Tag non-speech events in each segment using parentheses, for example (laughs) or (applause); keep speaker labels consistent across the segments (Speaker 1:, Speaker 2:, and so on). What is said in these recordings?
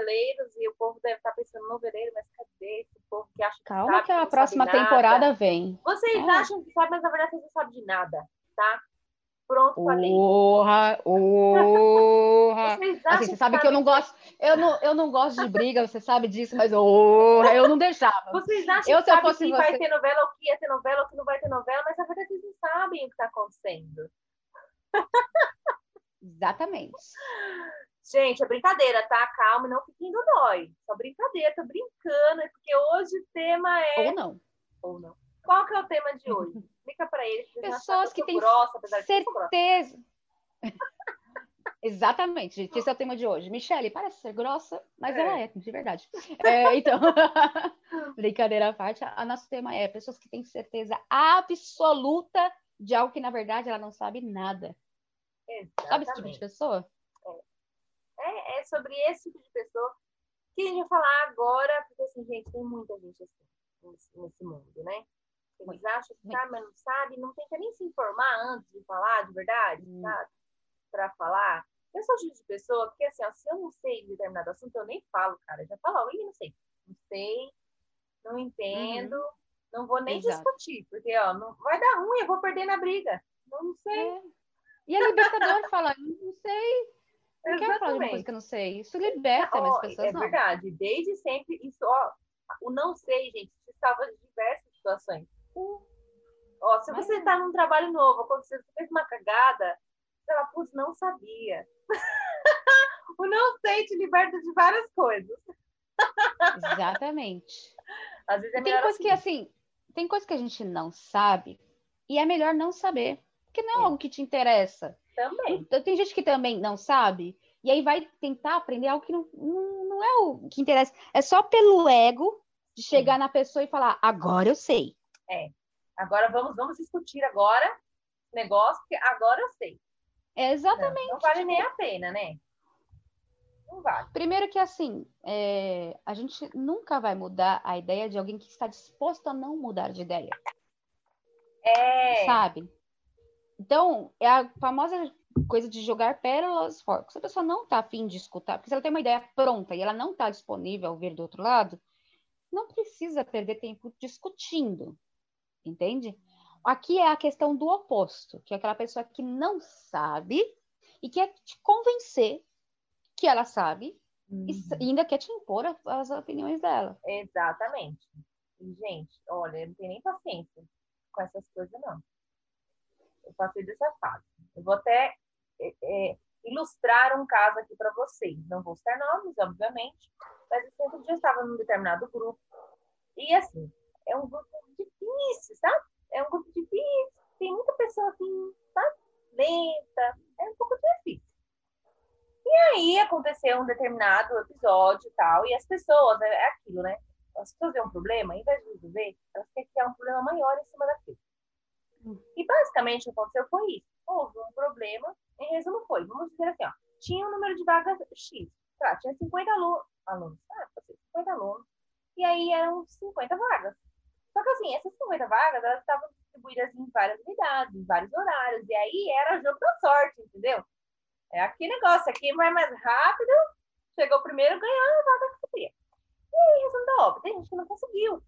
Speaker 1: noveleiros e o povo deve estar pensando noveleiro, mas cadê esse povo que acha que
Speaker 2: Calma
Speaker 1: sabe,
Speaker 2: que a próxima temporada vem.
Speaker 1: Vocês
Speaker 2: É.
Speaker 1: acham que sabe, mas na verdade vocês não sabem de nada, tá? Pronto, falei. (laughs) Vocês acham
Speaker 2: Assim, você sabe que eu não gosto, eu não, eu não gosto de briga, você sabe disso, mas porra, eu não deixava.
Speaker 1: Vocês acham
Speaker 2: Eu,
Speaker 1: que
Speaker 2: eu fosse
Speaker 1: que
Speaker 2: você-
Speaker 1: vai ter novela, ou que ia ter novela, ou que não vai ter novela, mas na verdade vocês não sabem o que está acontecendo.
Speaker 2: Exatamente.
Speaker 1: Gente, é brincadeira, tá? Calma, não fiquem do dói. Só brincadeira, tô brincando, é porque hoje o tema é.
Speaker 2: Ou não.
Speaker 1: Ou não. Qual que é o tema de hoje? (laughs) Explica eles. que eles
Speaker 2: Pessoas que têm
Speaker 1: grossa,
Speaker 2: certeza. (laughs) Exatamente, gente. Esse é o tema de hoje. Michele, parece ser grossa, mas
Speaker 1: É.
Speaker 2: ela é, de verdade. É, então, (laughs) brincadeira à parte, a nosso tema é pessoas que têm certeza absoluta de algo que, na verdade, ela não sabe nada. Sabe esse tipo de
Speaker 1: Exatamente.
Speaker 2: pessoa?
Speaker 1: É, é sobre esse tipo de pessoa que a gente vai falar agora, porque assim, gente, tem muita gente assim nesse, mundo, né? Eles acham que sabe, mas não sabe, não tenta nem se informar antes de falar, de verdade,
Speaker 2: Hum.
Speaker 1: sabe? Pra falar. Eu sou tipo de pessoa, porque assim, ó, se eu não sei de determinado assunto, eu nem falo, cara. Eu já falo, ih, não sei. Não sei, não entendo, não vou nem
Speaker 2: Uhum. Exato.
Speaker 1: discutir, porque, ó, não, vai dar ruim, eu vou perder na briga. Não, não sei.
Speaker 2: É. E a libertadora (laughs) fala, não sei, não quero falar de uma coisa
Speaker 1: Exatamente.
Speaker 2: que eu não sei. Isso liberta,
Speaker 1: Ó,
Speaker 2: as pessoas
Speaker 1: é
Speaker 2: não.
Speaker 1: verdade, desde sempre, isso, ó, o não sei, gente, se salva de diversas situações. Ó, se
Speaker 2: Mas
Speaker 1: você
Speaker 2: é.
Speaker 1: tá num trabalho novo, aconteceu, você fez uma cagada, você fala, putz, não sabia. (laughs) o não sei te liberta de várias coisas.
Speaker 2: Exatamente.
Speaker 1: Às vezes é
Speaker 2: tem coisa
Speaker 1: assim.
Speaker 2: que, assim, tem coisa que a gente não sabe e é melhor não saber. Porque não é
Speaker 1: Sim.
Speaker 2: algo que te interessa.
Speaker 1: Também.
Speaker 2: Então, Tem gente que também não sabe e aí vai tentar aprender algo que não, não, não é o que interessa. É só pelo ego de chegar na pessoa e falar, agora eu sei.
Speaker 1: Agora vamos, vamos discutir agora negócio, porque agora eu sei.
Speaker 2: É
Speaker 1: Não,
Speaker 2: exatamente.
Speaker 1: não vale nem a pena, né? Não vale.
Speaker 2: Primeiro que assim, é, a gente nunca vai mudar a ideia de alguém que está disposto a não mudar de ideia,
Speaker 1: É,
Speaker 2: sabe? Então, é a famosa coisa de jogar pérolas fora. Se a pessoa não está afim de escutar, porque se ela tem uma ideia pronta e ela não está disponível a ouvir do outro lado, não precisa perder tempo discutindo, entende? Aqui é a questão do oposto, que é aquela pessoa que não sabe e quer te convencer que ela sabe e s- e ainda quer te impor as opiniões dela.
Speaker 1: Exatamente. Gente, olha, eu não tenho nem paciência com essas coisas, não. Eu passei dessa fase. Eu vou até é, é, ilustrar um caso aqui para vocês. Não vou citar nomes, obviamente, mas eu sempre dia estava num determinado grupo. E, assim, é um grupo difícil, sabe? É um grupo difícil. Tem muita pessoa, assim, sabe? Lenta. É um pouco difícil. E aí aconteceu um determinado episódio e tal, e as pessoas, é é aquilo, né? As pessoas veem um problema, ao invés de resolver, elas querem criar um problema maior em cima daquilo. E basicamente o que aconteceu foi isso. Houve um problema, em resumo foi, vamos dizer assim, ó, tinha um número de vagas X, tá, tinha 50 alu- alunos, ah, pode ser 50 alunos, e aí eram 50 vagas. Só que assim, essas 50 vagas, elas estavam distribuídas em várias unidades, em vários horários, e aí era jogo da sorte, entendeu? É aquele negócio, aqui vai mais rápido, chegou primeiro, ganhou a vaga que você queria. E aí, resumo da obra, tem gente que não conseguiu.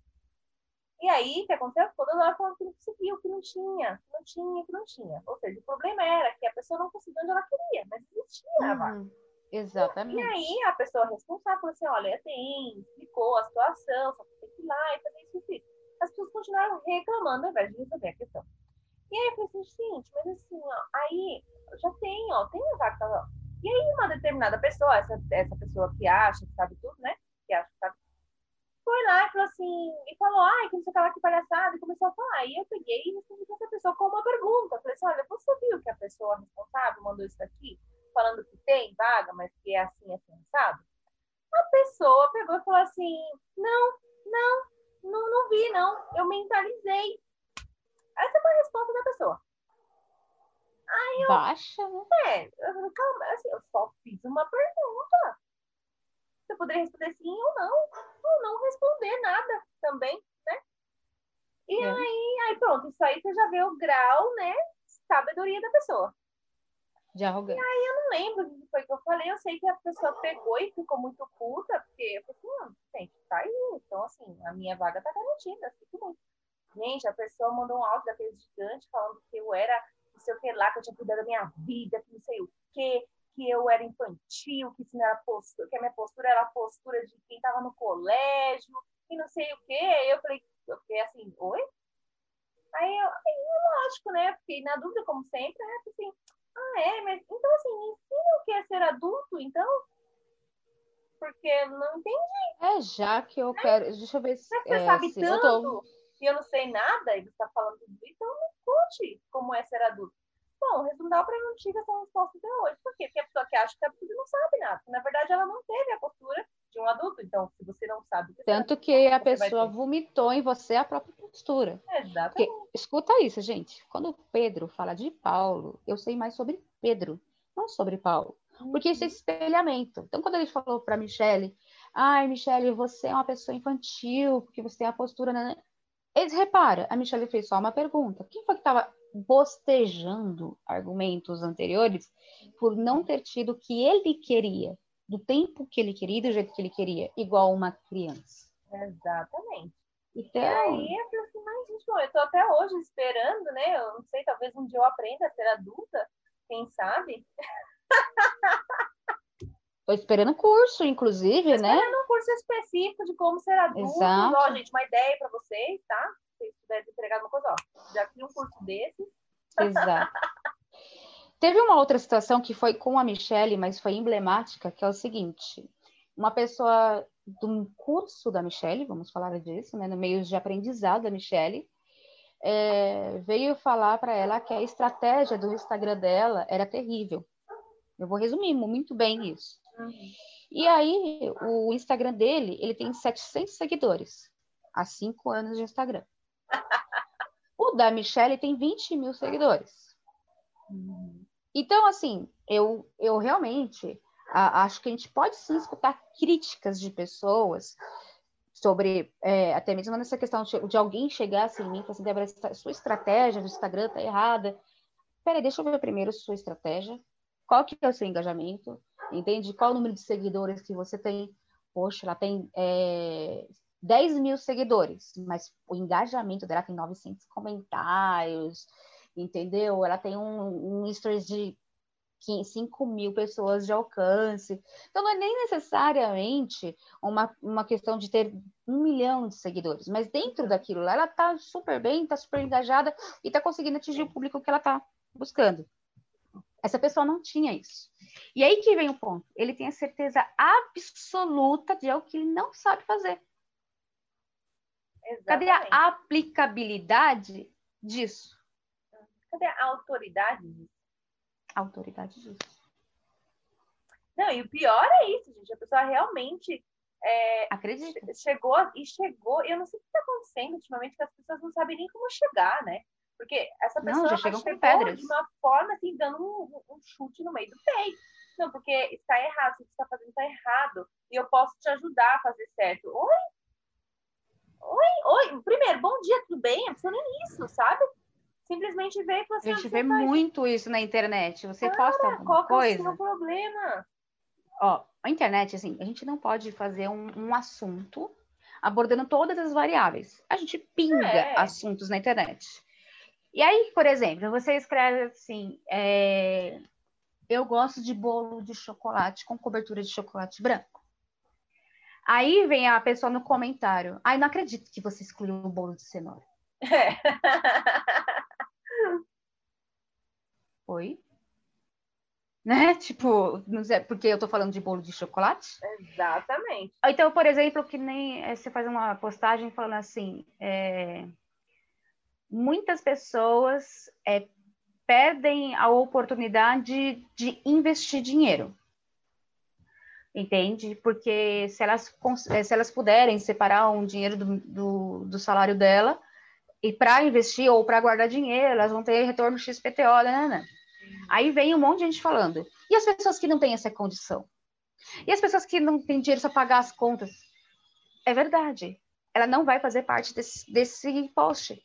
Speaker 1: E aí, o que aconteceu? Toda hora falando que não conseguiu, que não tinha, que não tinha, que não tinha. Ou seja, o problema era que a pessoa não conseguiu onde ela queria, mas existia a vaga.
Speaker 2: Uhum,
Speaker 1: E
Speaker 2: Exatamente.
Speaker 1: aí, a pessoa responsável falou assim: olha, tem, explicou a situação, só que tem que ir lá e fazer isso e isso. As pessoas continuaram reclamando ao invés de resolver a questão. E aí eu falei assim, gente, mas assim, ó, aí já tem, ó, tem a vaga. tá, ó. E aí uma determinada pessoa, essa, essa pessoa que acha que sabe tudo, né? Que acha que sabe foi lá e falou assim, e falou, ai, que não sei o que lá, que palhaçada, e começou a falar. E eu peguei e respondi pra essa pessoa com uma pergunta. Eu falei assim, olha, você viu que a pessoa responsável mandou isso aqui, falando que tem vaga, mas que é assim, assim, sabe? A pessoa pegou e falou assim, não, não, não, não vi, não, eu mentalizei. Essa foi a resposta da pessoa.
Speaker 2: Baixa, né?
Speaker 1: É, eu falei, calma, assim, eu só fiz uma pergunta. Você poderia responder sim ou não, ou não responder nada também, né? E
Speaker 2: É.
Speaker 1: aí, aí pronto, isso aí você já vê o grau, né? Sabedoria da pessoa.
Speaker 2: De arrogância.
Speaker 1: Não lembro o que foi que eu falei, eu sei que a pessoa pegou e ficou muito puta, porque eu falei assim, gente, tá aí. Então, assim, a minha vaga tá garantida, fico muito. Gente, a pessoa mandou um áudio daquele gigante falando que eu era não sei o que lá, que eu tinha cuidado da minha vida, que não sei o que, que eu era infantil, que isso não era postura, que a minha postura era a postura de quem tava no colégio, e não sei o. Aí eu falei, eu fiquei assim, oi? Aí eu, aí, lógico, né? Fiquei na dúvida, como sempre, né? Assim, ah, é, mas então assim, me ensina o que é ser adulto, então? Porque eu não entendi.
Speaker 2: É, já que eu quero. Deixa eu ver se.
Speaker 1: Você
Speaker 2: é,
Speaker 1: sabe tanto
Speaker 2: eu tô...
Speaker 1: e eu não sei nada, e você está falando tudo isso, então me conte como é ser adulto. Bom, o resumo da ópera não tive essa resposta até hoje. Por quê? Porque a pessoa que acha que é adulto não sabe nada. Na verdade, ela não teve a postura de um adulto. Então, se você não sabe
Speaker 2: Tanto
Speaker 1: é
Speaker 2: que a pessoa vomitou em você a própria postura.
Speaker 1: Exatamente.
Speaker 2: Porque, escuta isso, gente. Quando o Pedro fala de Paulo, eu sei mais sobre Pedro, não sobre Paulo. Porque isso é espelhamento. Então, quando ele falou para Michele, ai, Michele, você é uma pessoa infantil, porque você tem a postura. Né? Eles repara, a Michele fez só uma pergunta. Quem foi que estava bostejando argumentos anteriores por não ter tido o que ele queria, do tempo que ele queria e do jeito que ele queria, igual uma criança?
Speaker 1: Exatamente. E
Speaker 2: Então,
Speaker 1: aí eu falei assim, mas gente, bom, eu tô até hoje esperando, né? Eu não sei, talvez um dia eu aprenda a ser adulta, quem sabe? (laughs)
Speaker 2: tô esperando curso, inclusive, né?
Speaker 1: um curso específico de como ser adulto.
Speaker 2: Exato.
Speaker 1: Ó, gente, uma ideia para vocês, tá? Se vocês tiverem entregado uma coisa, ó, já cria um curso desse.
Speaker 2: Exato. (laughs) Teve uma outra situação que foi com a Michelle, mas foi emblemática, que é o seguinte: uma pessoa do curso da Michelle, vamos falar disso, né, no meio de aprendizado da Michelle, é, veio falar para ela que a estratégia do Instagram dela era terrível. Eu vou resumir muito bem isso. E aí, o Instagram dele, ele tem 700 seguidores, há cinco anos de Instagram. (laughs) O da Michelle tem 20 mil seguidores. Então, assim, eu, eu realmente a- acho que a gente pode sim escutar críticas de pessoas sobre, é, até mesmo nessa questão de, de alguém chegar assim em mim e falar assim, Débora, sua estratégia do Instagram tá errada. Peraí, deixa eu ver primeiro sua estratégia. Qual que é o seu engajamento? Entende? Qual o número de seguidores que você tem? Poxa, ela tem é, 10 mil seguidores, mas o engajamento dela tem 900 comentários, entendeu? Ela tem um, um stories de 15 5 mil pessoas de alcance. Então, não é nem necessariamente uma, uma questão de ter um milhão de seguidores, mas dentro daquilo lá, ela tá super bem, tá super engajada e tá conseguindo atingir o público que ela tá buscando. Essa pessoa não tinha isso. E aí que vem o ponto. Ele tem a certeza absoluta de algo que ele não sabe fazer. Cadê
Speaker 1: Exatamente.
Speaker 2: a aplicabilidade disso?
Speaker 1: Cadê a autoridade disso?
Speaker 2: Autoridade disso.
Speaker 1: Não, e o pior é isso, gente. A pessoa realmente é,
Speaker 2: Acredita.
Speaker 1: chegou e chegou. Eu não sei o que está acontecendo ultimamente, que as pessoas não sabem nem como chegar, né? Porque essa
Speaker 2: Não,
Speaker 1: pessoa
Speaker 2: já
Speaker 1: ela
Speaker 2: chegam com
Speaker 1: chegou
Speaker 2: pedras.
Speaker 1: de uma forma assim, dando um, um chute no meio do peito. Não, porque está errado, o que você está fazendo está errado. E eu posso te ajudar a fazer certo. Oi? Oi, oi. Primeiro, bom dia, tudo bem? A pessoa nem isso, sabe? Simplesmente veio e falou
Speaker 2: A
Speaker 1: assim:
Speaker 2: gente
Speaker 1: "Ah,
Speaker 2: vê
Speaker 1: você faz-
Speaker 2: muito isso na internet. Você posta alguma
Speaker 1: qual que é o
Speaker 2: coisa?
Speaker 1: seu problema?
Speaker 2: Ó, a internet, assim, a gente não pode fazer um, um assunto abordando todas as variáveis. A gente pinga
Speaker 1: É.
Speaker 2: assuntos na internet. E aí, por exemplo, você escreve assim: é, eu gosto de bolo de chocolate com cobertura de chocolate branco. Aí vem a pessoa no comentário: ai, não acredito que você excluiu o bolo de cenoura.
Speaker 1: É.
Speaker 2: Oi? Né? Tipo, não sei, porque eu tô falando de bolo de chocolate?
Speaker 1: Exatamente.
Speaker 2: Então, por exemplo, que nem eh, você faz uma postagem falando assim, é, muitas pessoas é, perdem a oportunidade de investir dinheiro. Entende? Porque se elas, eh, se elas puderem separar um dinheiro do, do, do salário dela e para investir ou para guardar dinheiro, elas vão ter retorno XPTO, né, né? Aí vem um monte de gente falando. E as pessoas que não têm essa condição? E as pessoas que não têm dinheiro para pagar as contas? É verdade. Ela não vai fazer parte desse, desse post.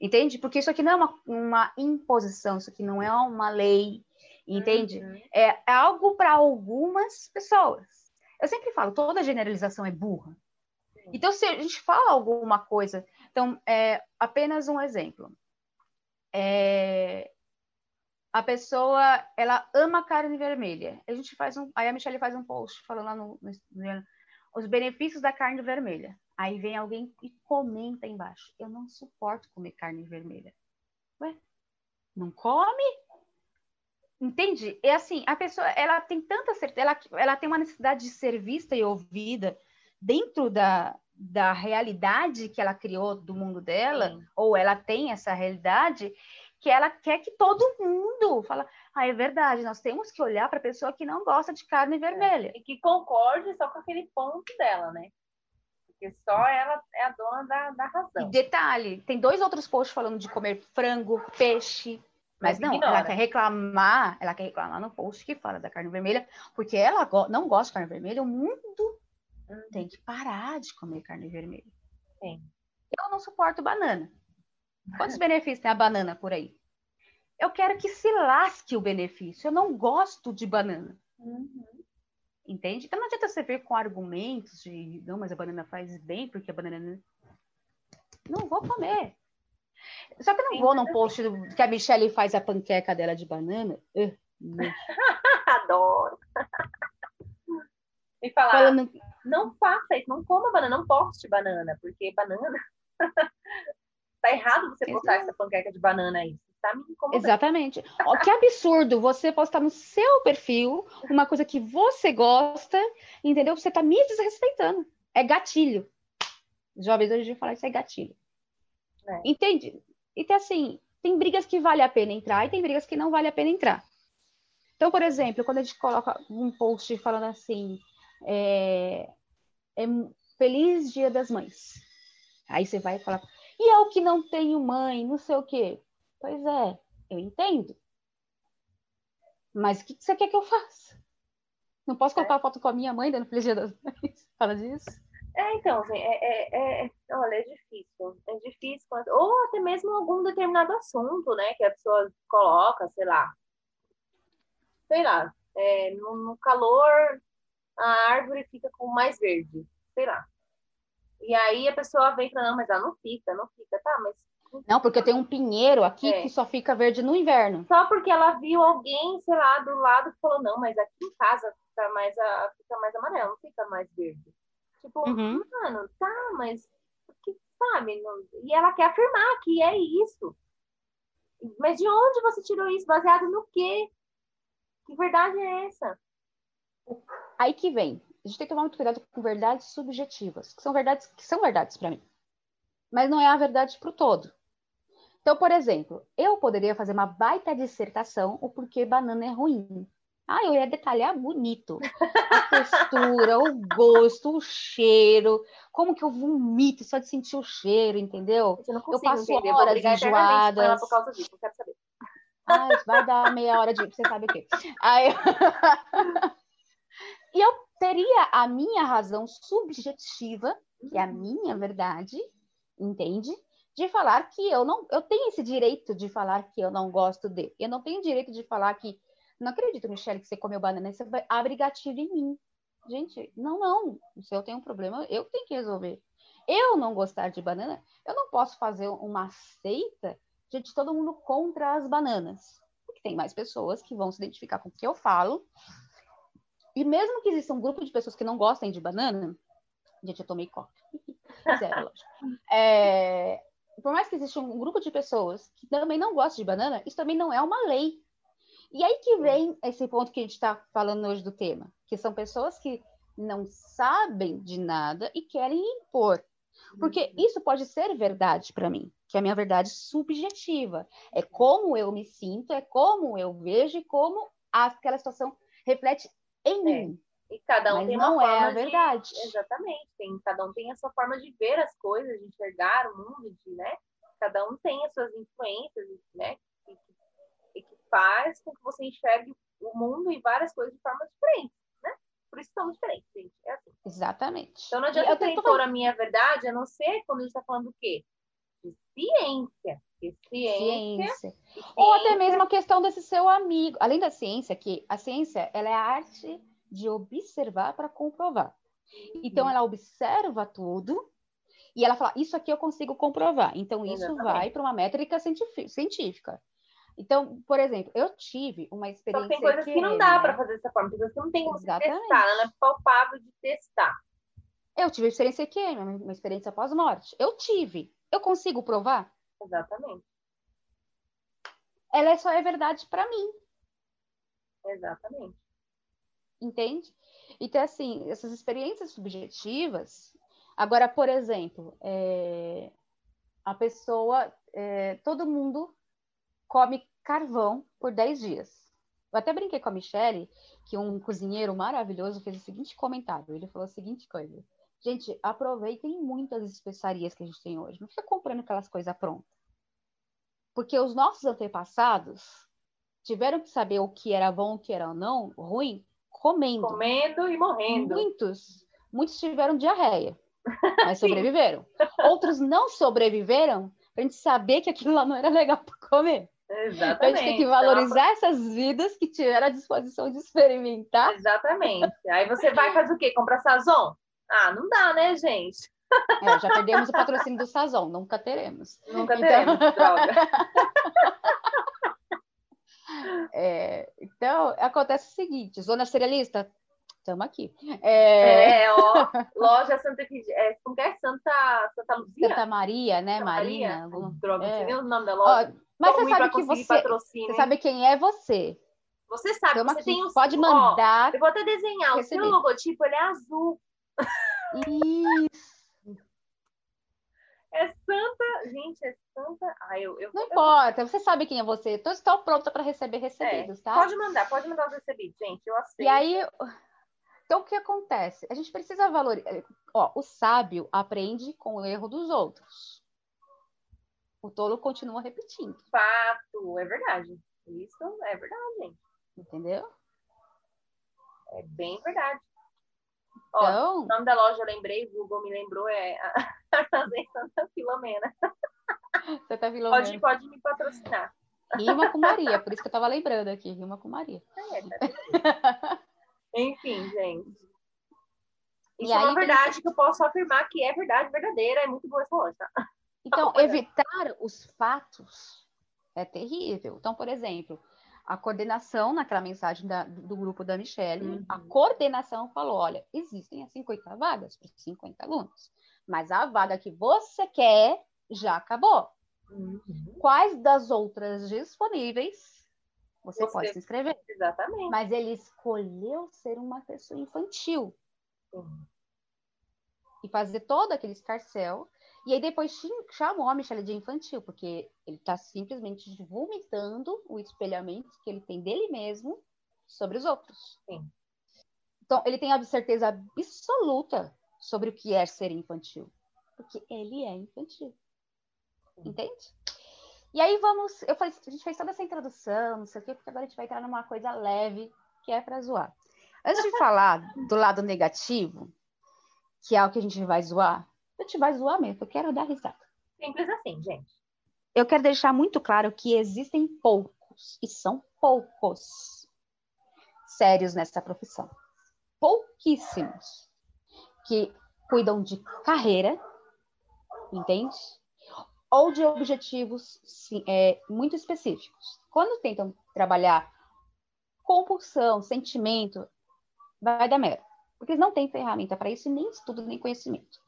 Speaker 2: Entende? Porque isso aqui não é uma, uma imposição, isso aqui não é uma lei. Entende? Uhum. É algo para algumas pessoas. Eu sempre falo, toda generalização é burra. Então, se a gente fala alguma coisa, então, é apenas um exemplo. É, a pessoa, ela ama carne vermelha. A gente faz um, aí a Michelle faz um post falando lá no, no, no os benefícios da carne vermelha. Aí vem alguém e comenta embaixo. Eu não suporto comer carne vermelha. Ué, não come? Entende? É assim, a pessoa, ela tem tanta certeza, ela, ela tem uma necessidade de ser vista e ouvida dentro da, da realidade que ela criou do mundo dela, Sim. ou ela tem essa realidade, que ela quer que todo mundo fala, ah, é verdade, nós temos que olhar para a pessoa que não gosta de carne é. vermelha.
Speaker 1: É. E que concorde só com aquele ponto dela, né? Porque só ela é a dona da, da razão.
Speaker 2: E detalhe, tem dois outros posts falando de comer frango, peixe, mas, não, ignora. ela quer reclamar, ela quer reclamar no post que fala da carne vermelha, porque ela go não gosta de carne vermelha, o mundo hum. tem que parar de comer carne vermelha.
Speaker 1: Sim.
Speaker 2: Eu não suporto banana. Quantos (laughs) benefícios tem a banana por aí? Eu quero que se lasque o benefício. Eu não gosto de banana.
Speaker 1: Uhum.
Speaker 2: Entende? Então não adianta você vir com argumentos de não, mas a banana faz bem, porque a banana. Não vou comer. Só que eu não Sim, vou num post que a Michelle faz a panqueca dela de banana. Uh, (laughs)
Speaker 1: Adoro. E falar, Falando... não faça isso, não coma banana, não poste banana, porque banana. (laughs) tá errado você postar Exato. essa panqueca de banana aí. Tá me incomodando.
Speaker 2: Exatamente. Ó, que absurdo você postar no seu perfil uma coisa que você gosta, entendeu? Você tá me desrespeitando. É gatilho. Jovens hoje falar isso é gatilho. É. Entende? Então, assim, tem brigas que vale a pena entrar e tem brigas que não vale a pena entrar. Então, por exemplo, quando a gente coloca um post falando assim, é, é Feliz Dia das Mães. Aí você vai falar, e eu que não tenho mãe, não sei o quê. Pois é, eu entendo. Mas o que você quer que eu faça? Não posso colocar é. foto com a minha mãe dando Feliz Dia das Mães? (laughs) Fala disso.
Speaker 1: É, então, assim, é, é, é, olha, é difícil. É difícil. Ou até mesmo algum determinado assunto, né? Que a pessoa coloca, sei lá. Sei lá. É, no, no calor, a árvore fica com mais verde. Sei lá. E aí a pessoa vem falando, não, mas ela não fica, não fica, tá, mas.
Speaker 2: Não, porque tem um pinheiro aqui é. que só fica verde no inverno.
Speaker 1: Só porque ela viu alguém, sei lá, do lado que falou, não, mas aqui em casa fica mais, a, fica mais amarelo, não fica mais verde. Tipo, uhum. mano, tá, mas que sabe? Não... E ela quer afirmar que é isso. Mas de onde você tirou isso? Baseado no quê? Que verdade é essa?
Speaker 2: Aí que vem. A gente tem que tomar muito cuidado com verdades subjetivas, que são verdades que são verdades para mim. Mas não é a verdade para o todo. Então, por exemplo, eu poderia fazer uma baita dissertação o porquê banana é ruim. Ah, eu ia detalhar bonito. A textura, o gosto, o cheiro. Como que eu vomito só de sentir o cheiro, entendeu?
Speaker 1: Eu,
Speaker 2: eu
Speaker 1: passo entender. horas enjoadas. Por causa disso, quero saber.
Speaker 2: Ai, vai dar meia hora de... Você sabe o quê? Aí... (laughs) e eu teria a minha razão subjetiva, que é a minha verdade, entende? De falar que eu não... Eu tenho esse direito de falar que eu não gosto de. Eu não tenho direito de falar que não acredito, Michelle, que você comeu banana, você vai abrir gatilho em mim. Gente, não, não. Se eu tenho um problema, eu tenho que resolver. Eu não gostar de banana, eu não posso fazer uma seita de todo mundo contra as bananas. Porque tem mais pessoas que vão se identificar com o que eu falo. E mesmo que exista um grupo de pessoas que não gostem de banana, gente, eu tomei coca. (laughs) Zero, lógico. É, por mais que exista um grupo de pessoas que também não gostem de banana, isso também não é uma lei. E aí que vem esse ponto que a gente está falando hoje do tema, que são pessoas que não sabem de nada e querem impor. Porque uhum. isso pode ser verdade para mim, que é a minha verdade subjetiva. É como eu me sinto, é como eu vejo e como aquela situação reflete em é. mim.
Speaker 1: E cada um
Speaker 2: Mas
Speaker 1: tem
Speaker 2: não
Speaker 1: uma
Speaker 2: é
Speaker 1: forma
Speaker 2: a verdade.
Speaker 1: De... Exatamente. Tem, cada um tem a sua forma de ver as coisas, de enxergar o mundo, de, né? Cada um tem as suas influências, né? Faz com que você enxergue o mundo e várias coisas de forma diferente, né? Por isso somos diferentes, gente. É assim.
Speaker 2: Exatamente.
Speaker 1: Então não adianta eu tentar impor a minha verdade, a não ser quando a gente está falando do quê? De ciência. Ciência,
Speaker 2: ciência. Ou até mesmo a questão desse seu amigo. Além da ciência, que a ciência ela é a arte de observar para comprovar. Então
Speaker 1: Uhum.
Speaker 2: ela observa tudo e ela fala, isso aqui eu consigo comprovar. Então isso
Speaker 1: Exatamente.
Speaker 2: vai para uma métrica científi- científica. Então, por exemplo, eu tive uma
Speaker 1: Só
Speaker 2: experiência
Speaker 1: que tem coisas que não
Speaker 2: EQM,
Speaker 1: dá
Speaker 2: né?
Speaker 1: para fazer dessa forma, coisas que não tem como
Speaker 2: Exatamente.
Speaker 1: testar, ela não é palpável de testar.
Speaker 2: Eu tive experiência uma uma experiência pós-morte. Eu tive. Eu consigo provar?
Speaker 1: Exatamente,
Speaker 2: Ela é só é verdade para mim.
Speaker 1: exatamente.
Speaker 2: Entende? Então, assim, essas experiências subjetivas. Agora, por exemplo, é, a pessoa, é, todo mundo come carvão por 10 dias. Eu até brinquei com a Michelle, que um cozinheiro maravilhoso fez o seguinte comentário. Ele falou a seguinte coisa. Gente, aproveitem muitas especiarias que a gente tem hoje. Não fica comprando aquelas coisas prontas. Porque os nossos antepassados tiveram que saber o que era bom, o que era não, ruim, comendo.
Speaker 1: Comendo e morrendo.
Speaker 2: Muitos, muitos tiveram diarreia, (laughs) mas sobreviveram. Outros não sobreviveram para a gente saber que aquilo lá não era legal para comer. Então a
Speaker 1: Exatamente.
Speaker 2: gente tem que
Speaker 1: Então,
Speaker 2: valorizar essas vidas que tiveram a disposição de experimentar.
Speaker 1: Exatamente. Aí você vai fazer o quê? Comprar Sazon? Ah, não dá, né, gente?
Speaker 2: É, já perdemos o patrocínio do Sazon, nunca teremos.
Speaker 1: Nunca
Speaker 2: Então-
Speaker 1: teremos, droga. (laughs)
Speaker 2: É, então, acontece o seguinte: zona cerealista, estamos aqui. É,
Speaker 1: É, ó, loja Santa é, como que é? Santa, Santa Luzia?
Speaker 2: Santa Maria, né?
Speaker 1: Santa
Speaker 2: Marina.
Speaker 1: Maria? Droga, não
Speaker 2: é.
Speaker 1: sei nem o nome da
Speaker 2: Ó,
Speaker 1: loja.
Speaker 2: Mas você sabe que você,
Speaker 1: patrocínio,
Speaker 2: você sabe quem é você.
Speaker 1: Você sabe,
Speaker 2: Estamos
Speaker 1: você
Speaker 2: aqui.
Speaker 1: tem.
Speaker 2: Pode
Speaker 1: ó,
Speaker 2: mandar.
Speaker 1: eu vou até desenhar. O
Speaker 2: Recebi.
Speaker 1: seu logotipo, ele é azul.
Speaker 2: Isso.
Speaker 1: É Santa... Gente, é Santa... Ah, eu... eu
Speaker 2: Não
Speaker 1: eu-
Speaker 2: importa, você sabe quem é você. Todos estão prontos para receber
Speaker 1: É,
Speaker 2: recebidos, tá?
Speaker 1: Pode mandar, pode mandar os recebidos, gente. Eu aceito.
Speaker 2: E aí, então o que acontece? A gente precisa valorizar. Ó, o sábio aprende com o erro dos outros. O tolo continua repetindo,
Speaker 1: Fato, é verdade. Isso é verdade, gente.
Speaker 2: entendeu?
Speaker 1: É bem verdade. Ó,
Speaker 2: Então,
Speaker 1: o nome da loja eu lembrei, o Google me lembrou, é Armazém (laughs) Santa Filomena.
Speaker 2: você tá
Speaker 1: Pode, pode me patrocinar.
Speaker 2: Rima com Maria, por isso que eu tava lembrando aqui, rima com Maria.
Speaker 1: É, tá. (laughs) Enfim, gente.
Speaker 2: E
Speaker 1: Isso é
Speaker 2: aí,
Speaker 1: uma verdade que eu posso afirmar que é verdade verdadeira. É muito boa essa loja.
Speaker 2: Então, evitar os fatos é terrível. Então, por exemplo, a coordenação naquela mensagem da- do grupo da Michelle,
Speaker 1: Uhum.
Speaker 2: a coordenação falou: olha, existem as 50 vagas para 50 alunos, mas a vaga que você quer já acabou.
Speaker 1: Uhum.
Speaker 2: Quais das outras disponíveis você,
Speaker 1: Você-
Speaker 2: pode se inscrever?
Speaker 1: Exatamente.
Speaker 2: Mas ele escolheu ser uma pessoa infantil
Speaker 1: Sim.
Speaker 2: e fazer todo aquele escarcel. E aí depois chamou a Michelle de infantil, porque ele está simplesmente vomitando o espelhamento que ele tem dele mesmo sobre os outros.
Speaker 1: Sim.
Speaker 2: Então, ele tem a certeza absoluta sobre o que é ser infantil. Porque ele é infantil.
Speaker 1: Sim.
Speaker 2: Entende? E aí vamos. Eu falei, a gente fez toda essa introdução, não sei o quê, porque agora a gente vai entrar numa coisa leve, que é para zoar. Antes de falar do lado negativo, que é o que a gente vai zoar, a gente vai zoar mesmo, eu quero dar risada.
Speaker 1: Simples assim, gente.
Speaker 2: Eu quero deixar muito claro que existem poucos, e são poucos, sérios nessa profissão. Pouquíssimos que cuidam de carreira, entende? Ou de objetivos sim, é, muito específicos. Quando tentam trabalhar compulsão, sentimento, vai dar merda. Porque eles não têm ferramenta para isso, nem estudo, nem conhecimento.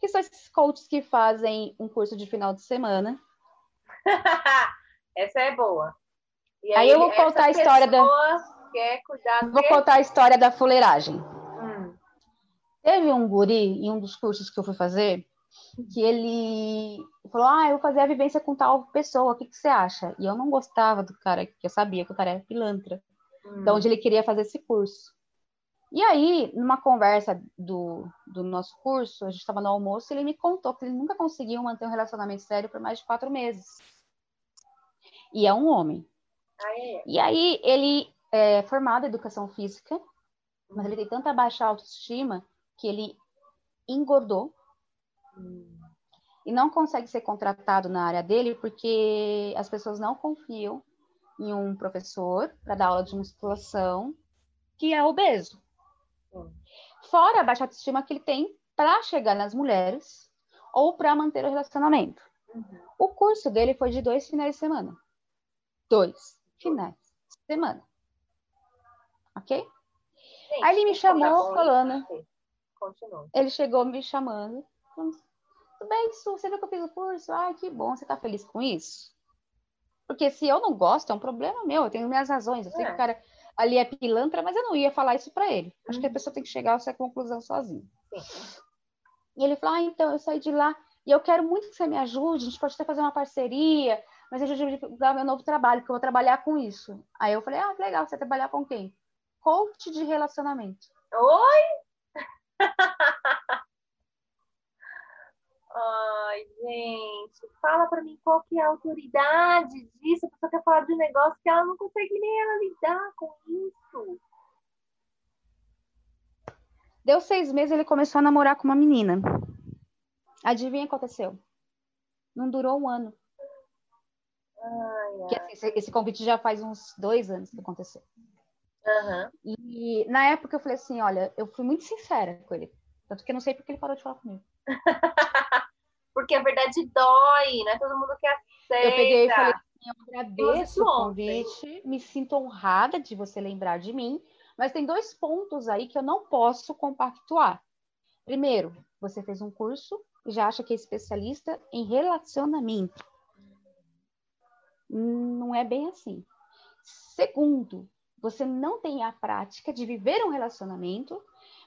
Speaker 2: Que são esses coaches que fazem um curso de final de semana, (laughs)
Speaker 1: Essa é boa. E
Speaker 2: Aí eu vou contar a história da- Vou
Speaker 1: de...
Speaker 2: contar a história da fuleiragem.
Speaker 1: Hum,
Speaker 2: Teve um guri em um dos cursos que eu fui fazer que ele falou: Ah, eu vou fazer a vivência com tal pessoa, o que, que você acha? E eu não gostava do cara, que eu sabia que o cara era pilantra,
Speaker 1: hum.
Speaker 2: de onde ele queria fazer esse curso. E aí, numa conversa do, do nosso curso, a gente estava no almoço, ele me contou que ele nunca conseguiu manter um relacionamento sério por mais de quatro meses. E é um homem.
Speaker 1: Ah, é?
Speaker 2: E aí, ele é formado em educação física, mas ele tem tanta baixa autoestima que ele engordou
Speaker 1: Hum.
Speaker 2: e não consegue ser contratado na área dele porque as pessoas não confiam em um professor para dar aula de musculação que é obeso. Fora a baixa autoestima que ele tem para chegar nas mulheres ou para manter o relacionamento. Uhum. O curso dele foi de dois finais de semana. Dois finais de semana. Ok? Gente, Aí ele me chamou falando. Continua. Ele chegou me chamando. Tudo bem, Su, você viu que eu fiz o curso? Ai, que bom, você tá feliz com isso? Porque se eu não gosto, é um problema meu, eu tenho minhas razões. Eu sei é. que o cara ali é pilantra, mas eu não ia falar isso para ele. Acho uhum. que a uhum. pessoa tem que chegar a essa conclusão sozinha. Sim. E ele falou: Ah, então eu saí de lá e eu quero muito que você me ajude, a gente pode até fazer uma parceria, mas eu já divulgar meu novo trabalho, que eu vou trabalhar com isso. Aí eu falei: Ah, legal, você vai trabalhar com quem? Coach de relacionamento.
Speaker 1: Oi? (laughs) Ai, gente, fala para mim qual que é a autoridade disso. A pessoa quer falar de um negócio que ela não consegue nem ela lidar com isso.
Speaker 2: Deu seis meses, ele começou a namorar com uma menina. Adivinha o que aconteceu? Não durou um ano. Ai, ai. Assim, esse convite já faz uns dois anos que aconteceu. Uhum. E na época eu falei assim, olha, eu fui muito sincera com ele. Tanto que eu não sei porque ele parou de falar comigo. (laughs)
Speaker 1: porque a verdade dói, não é todo mundo que aceita.
Speaker 2: Eu peguei e falei assim, eu agradeço o convite, me sinto honrada de você lembrar de mim, mas tem dois pontos aí que eu não posso compactuar. Primeiro, você fez um curso e já acha que é especialista em relacionamento. Não é bem assim. Segundo, você não tem a prática de viver um relacionamento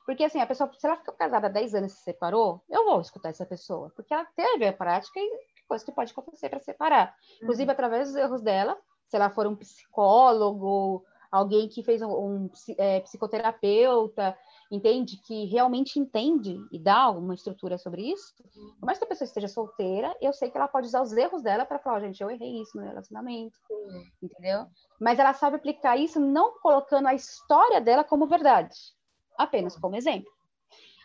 Speaker 2: porque, assim, a pessoa, se ela ficou casada há 10 anos e se separou, eu vou escutar essa pessoa, porque ela teve a prática e coisa que pode acontecer para separar. Inclusive, uhum. através dos erros dela, se ela for um psicólogo, alguém que fez um, um é, psicoterapeuta, entende, que realmente entende e dá uma estrutura sobre isso, por mais que a pessoa esteja solteira, eu sei que ela pode usar os erros dela para falar, gente, eu errei isso no relacionamento, Sim. entendeu? Mas ela sabe aplicar isso não colocando a história dela como verdade apenas como exemplo.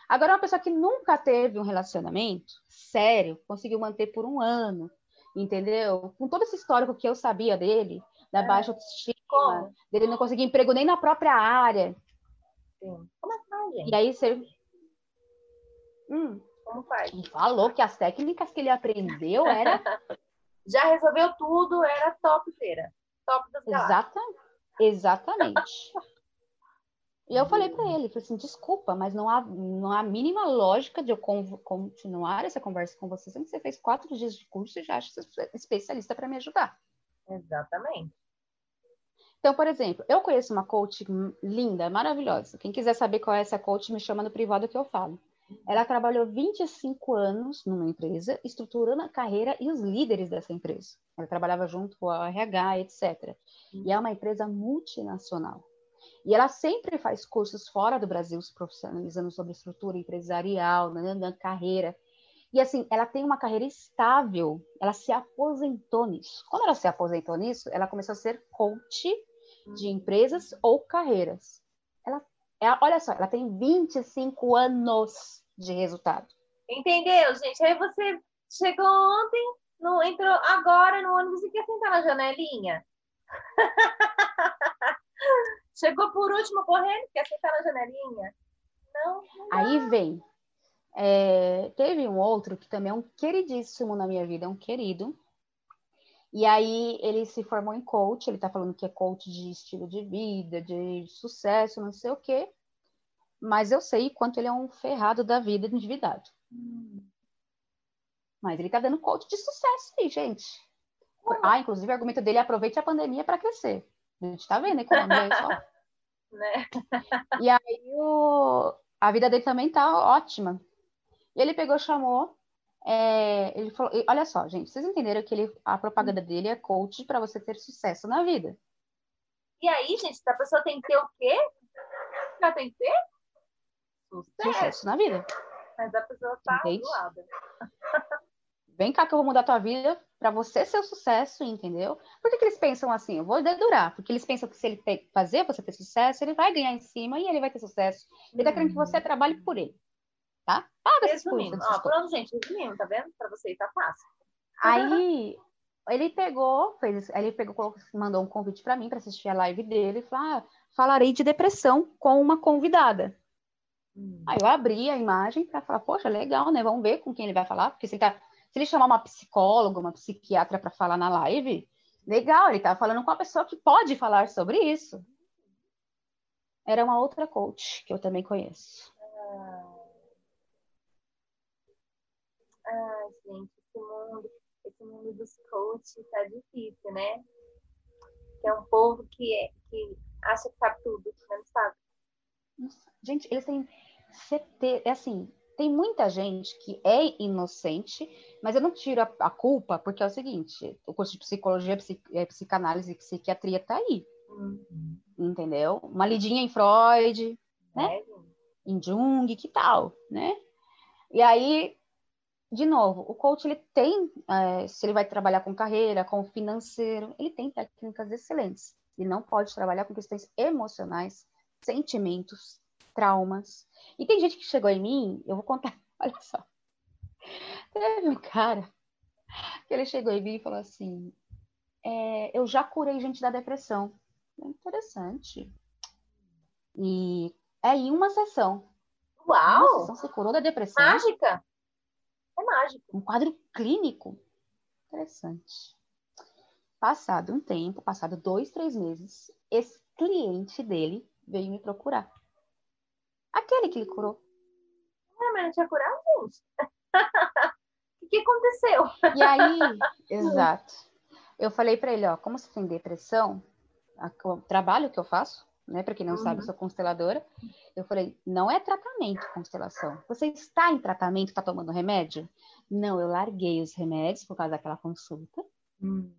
Speaker 2: Agora, uma pessoa que nunca teve um relacionamento sério, conseguiu manter por um ano, entendeu? Com todo esse histórico que eu sabia dele, da é. baixa autoestima, Como? dele não conseguir emprego nem na própria área.
Speaker 1: Sim. Como é que faz, gente?
Speaker 2: E aí você.
Speaker 1: Hum. Como faz?
Speaker 2: Falou que as técnicas que ele aprendeu era. (laughs)
Speaker 1: Já resolveu tudo, era top feira. Top das
Speaker 2: Exata... Exatamente. (laughs) E eu falei para ele, falei assim, desculpa, mas não há, não há a mínima lógica de eu continuar essa conversa com você, sendo que você fez quatro dias de curso e já acha especialista para me ajudar.
Speaker 1: Exatamente.
Speaker 2: Então, por exemplo, eu conheço uma coach linda, maravilhosa. Quem quiser saber qual é essa coach, me chama no privado que eu falo. Ela trabalhou 25 anos numa empresa, estruturando a carreira e os líderes dessa empresa. Ela trabalhava junto com a RH, etc. E é uma empresa multinacional. E ela sempre faz cursos fora do Brasil, se profissionalizando sobre estrutura empresarial, na, na carreira. E assim, ela tem uma carreira estável, ela se aposentou nisso. Quando ela se aposentou nisso, ela começou a ser coach de empresas ou carreiras. Ela, ela, é, olha só, ela tem 25 anos de resultado.
Speaker 1: Entendeu, gente? Aí você chegou ontem, não entrou agora no ônibus e quer sentar na janelinha. (laughs) Chegou por último correndo, quer sentar na janelinha? Não. não
Speaker 2: Aí vem. É, teve um outro que também é um queridíssimo na minha vida, é um querido. E aí ele se formou em coach, ele tá falando que é coach de estilo de vida, de sucesso, não sei o quê. Mas eu sei quanto ele é um ferrado da vida endividado. Hum. Mas ele tá dando coach de sucesso aí, gente. Ah, inclusive o argumento dele é aproveite a pandemia para crescer. A gente tá vendo a economia só. (laughs) né? E aí o, a vida dele também tá ótima. E ele pegou, chamou, é, ele falou, olha só, gente, vocês entenderam que ele, a propaganda dele é coach para você ter sucesso na vida.
Speaker 1: E aí, gente, a pessoa tem que ter o quê? Ela tem que ter
Speaker 2: sucesso, sucesso na vida.
Speaker 1: Mas a pessoa tá doada. (laughs)
Speaker 2: Vem cá que eu vou mudar a tua vida para você ser o sucesso, entendeu? Por que, que, eles pensam assim? Eu vou dedurar, porque eles pensam que se ele fazer você ter sucesso, ele vai ganhar em cima e ele vai ter sucesso. Ele tá querendo que você trabalhe por ele. tá? Paga esses
Speaker 1: ó, pronto, gente, resumindo, tá vendo? Pra vocês tá fácil.
Speaker 2: Aí ele pegou, fez, ele pegou, mandou um convite para mim para assistir a live dele e falou: ah, falarei de depressão com uma convidada.
Speaker 1: Hum.
Speaker 2: Aí eu abri a imagem para falar, poxa, legal, né? Vamos ver com quem ele vai falar, porque se ele, tá, se ele chamar uma psicóloga, uma psiquiatra para falar na live, legal, ele tá falando com uma pessoa que pode falar sobre isso. Era uma outra coach que eu também conheço.
Speaker 1: Ai, gente, esse mundo, esse mundo dos coaches tá difícil, né? Que é um povo que, é, que acha que sabe tudo, mas não sabe.
Speaker 2: Gente, eles têm certeza, é assim, tem muita gente que é inocente, mas eu não tiro a, a culpa, porque é o seguinte, o curso de psicologia, psi- é, psicanálise e psiquiatria tá aí,
Speaker 1: Hum.
Speaker 2: entendeu? Uma lidinha em Freud, Né?
Speaker 1: Gente?
Speaker 2: em Jung, que tal, né? E aí, de novo, o coach ele tem, eh, se ele vai trabalhar com carreira, com financeiro, ele tem técnicas excelentes. Ele não pode trabalhar com questões emocionais, sentimentos, traumas. E tem gente que chegou em mim, eu vou contar, (laughs) olha só. Teve um cara que ele chegou em mim e falou assim: é, eu já curei gente da depressão. Interessante. E é em uma sessão. Uma
Speaker 1: Uau!
Speaker 2: sessão você curou da depressão.
Speaker 1: Mágica! É mágico.
Speaker 2: Um quadro clínico. Interessante. Passado um tempo, passado dois, três meses, esse cliente dele veio me procurar. Aquele que ele curou.
Speaker 1: Ah, mas não tinha curado, gente. (laughs) O que, aconteceu?
Speaker 2: E aí, (laughs) exato. Eu falei pra ele, ó, como você tem depressão, a- o trabalho que eu faço, né, para quem não sabe, eu
Speaker 1: Uhum.
Speaker 2: sou consteladora. Eu falei, não é tratamento constelação. Você está em tratamento, está tomando remédio? Não, eu larguei os remédios por causa daquela consulta.
Speaker 1: Hum.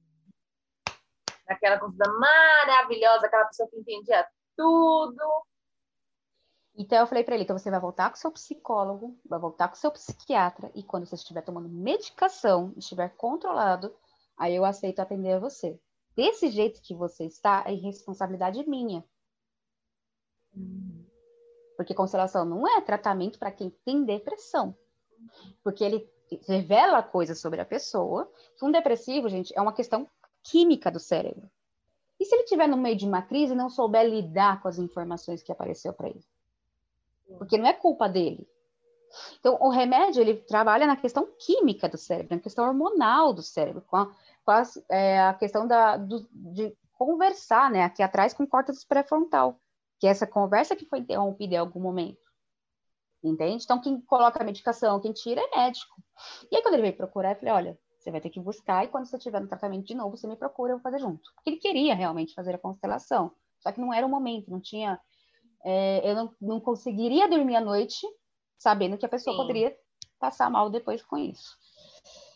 Speaker 1: Aquela consulta maravilhosa, aquela pessoa que entendia tudo.
Speaker 2: Então eu falei pra ele, então você vai voltar com seu psicólogo, vai voltar com seu psiquiatra e quando você estiver tomando medicação, estiver controlado, aí eu aceito atender você. Desse jeito que você está, é irresponsabilidade minha, porque constelação não é tratamento para quem tem depressão. Porque ele revela coisas sobre a pessoa. que Um depressivo, gente, é uma questão química do cérebro. E se ele estiver no meio de uma crise e não souber lidar com as informações que apareceu para ele? Porque não é culpa dele. Então, o remédio, ele trabalha na questão química do cérebro, na questão hormonal do cérebro, com a, com as- é, a questão da, do- de conversar, né, aqui atrás com o córtex pré-frontal, que é essa conversa que foi interrompida em algum momento. Entende? Então, quem coloca a medicação, quem tira é médico. E aí, quando ele veio procurar, eu falei, olha, você vai ter que buscar, e quando você estiver no tratamento de novo, você me procura, eu vou fazer junto. Porque ele queria realmente fazer a constelação, só que não era o momento, não tinha... é, eu não, não conseguiria dormir à noite sabendo que a pessoa
Speaker 1: Sim.
Speaker 2: poderia passar mal depois com isso.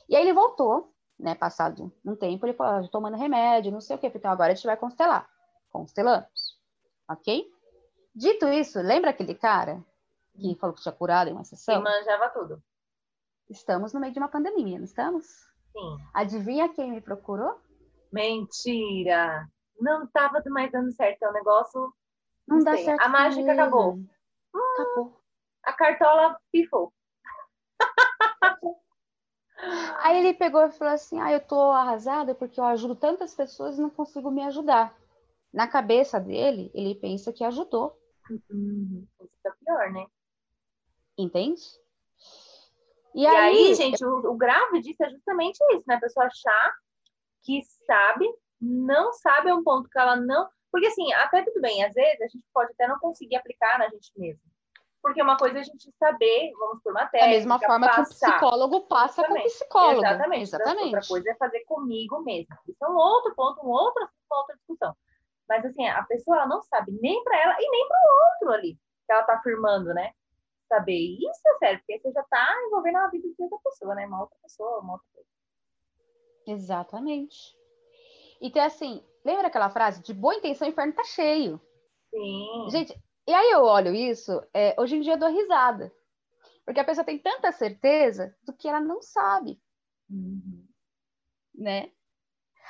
Speaker 2: E aí ele voltou, né, passado um tempo, ele falou, "Ah, tomando remédio, não sei o quê, então agora a gente vai constelar. Constelamos, ok? Dito isso, lembra aquele cara que falou que tinha curado em uma
Speaker 1: Que
Speaker 2: sessão?
Speaker 1: manjava tudo.
Speaker 2: Estamos no meio de uma pandemia, não estamos?
Speaker 1: Sim.
Speaker 2: Adivinha quem me procurou?
Speaker 1: Mentira! Não tava mais dando certo. É um negócio.
Speaker 2: Não
Speaker 1: Não
Speaker 2: dá
Speaker 1: sei,
Speaker 2: certo.
Speaker 1: a mágica
Speaker 2: ele.
Speaker 1: acabou.
Speaker 2: Acabou.
Speaker 1: A cartola pifou. (laughs)
Speaker 2: Aí ele pegou e falou assim: Ah, eu tô arrasada porque eu ajudo tantas pessoas e não consigo me ajudar. Na cabeça dele, ele pensa que ajudou,
Speaker 1: Uhum. Isso tá pior, né?
Speaker 2: entende?
Speaker 1: E, aí, gente, o, o grave disso é justamente isso, né? A pessoa achar que sabe, não sabe a um ponto que ela não. Porque assim, até tudo bem, às vezes a gente pode até não conseguir aplicar na gente mesmo. Porque uma coisa é a gente saber, vamos por uma
Speaker 2: da
Speaker 1: técnica,
Speaker 2: mesma forma que o
Speaker 1: passar.
Speaker 2: psicólogo passa com o
Speaker 1: Exatamente.
Speaker 2: psicólogo.
Speaker 1: Exatamente.
Speaker 2: Exatamente.
Speaker 1: Outra coisa é fazer comigo mesmo. Isso é um outro ponto, um outro, uma outra discussão. Mas assim, a pessoa não sabe nem para ela e nem para o outro ali que ela tá afirmando, né? Saber isso é sério, porque você já tá envolvendo a vida de outra pessoa, né? Uma outra pessoa, uma outra coisa.
Speaker 2: Exatamente. Então, assim, lembra aquela frase? De boa intenção, o inferno tá cheio.
Speaker 1: Sim.
Speaker 2: Gente, e aí eu olho isso, é, hoje em dia eu dou risada. Porque a pessoa tem tanta certeza do que ela não sabe,
Speaker 1: Uhum.
Speaker 2: né?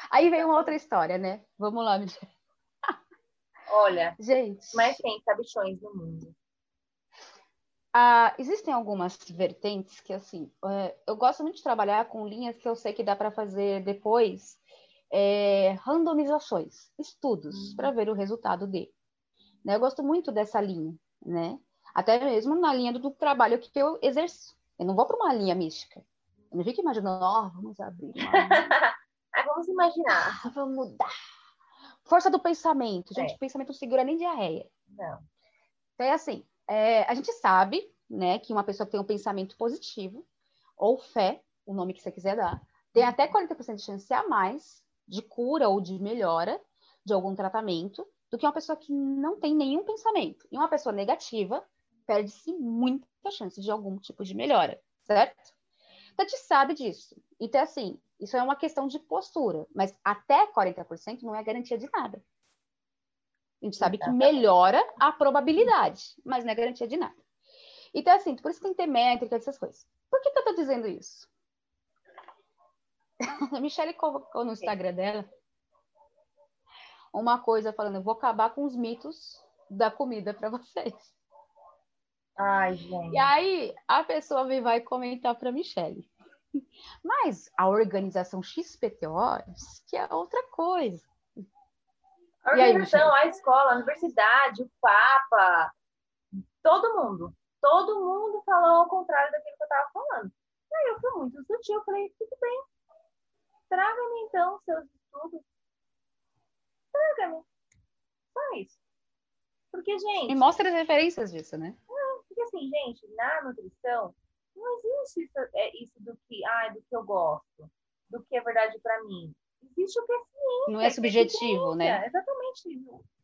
Speaker 2: Aí vem uma outra história, né? Vamos lá, Michelle.
Speaker 1: Olha,
Speaker 2: gente.
Speaker 1: mas tem sabichões no mundo.
Speaker 2: ah, existem algumas vertentes que, assim, é, eu gosto muito de trabalhar com linhas que eu sei que dá para fazer depois é, randomizações, estudos, uhum. para ver o resultado dele. Né? Eu gosto muito dessa linha, né? Até mesmo na linha do, do trabalho que eu exerço. Eu não vou para uma linha mística. Eu não fico imaginando, ó, oh, vamos abrir uma... (laughs)
Speaker 1: vamos imaginar.
Speaker 2: Ah, vamos mudar. Força do pensamento. Gente, é. pensamento não segura nem diarreia.
Speaker 1: Não.
Speaker 2: Então, é assim, é, a gente sabe, né, que uma pessoa que tem um pensamento positivo, ou fé, o nome que você quiser dar, tem até 40% de chance a mais de cura ou de melhora de algum tratamento do que uma pessoa que não tem nenhum pensamento. E uma pessoa negativa perde-se muita chance de algum tipo de melhora, certo? Então, a gente sabe disso. Então, assim, isso é uma questão de postura, mas até 40% não é garantia de nada. A gente sabe que melhora a probabilidade, mas não é garantia de nada. Então, assim, por isso tem que ter métrica, essas coisas. Por que, que eu tô dizendo isso? A (laughs) Michelle colocou no Instagram dela uma coisa falando: eu vou acabar com os mitos da comida para (laughs) vocês.
Speaker 1: Ai, gente.
Speaker 2: E aí a pessoa vem vai comentar para Michelle. (laughs) Mas a organização XPTO que é outra coisa.
Speaker 1: A organização, aí, a escola, a universidade, o Papa, todo mundo. Todo mundo falou ao contrário daquilo que eu estava falando. Aí eu fui muito sutil, eu falei, tudo bem. Traga-me então seus estudos. Traga-me. Só isso. Porque, gente.
Speaker 2: E mostra as referências disso, né?
Speaker 1: Não, porque assim, gente, na nutrição, não existe isso, é, isso do que, ah, do que eu gosto, do que é verdade para mim existe o que é ciência.
Speaker 2: Não é, é subjetivo, né?
Speaker 1: Exatamente.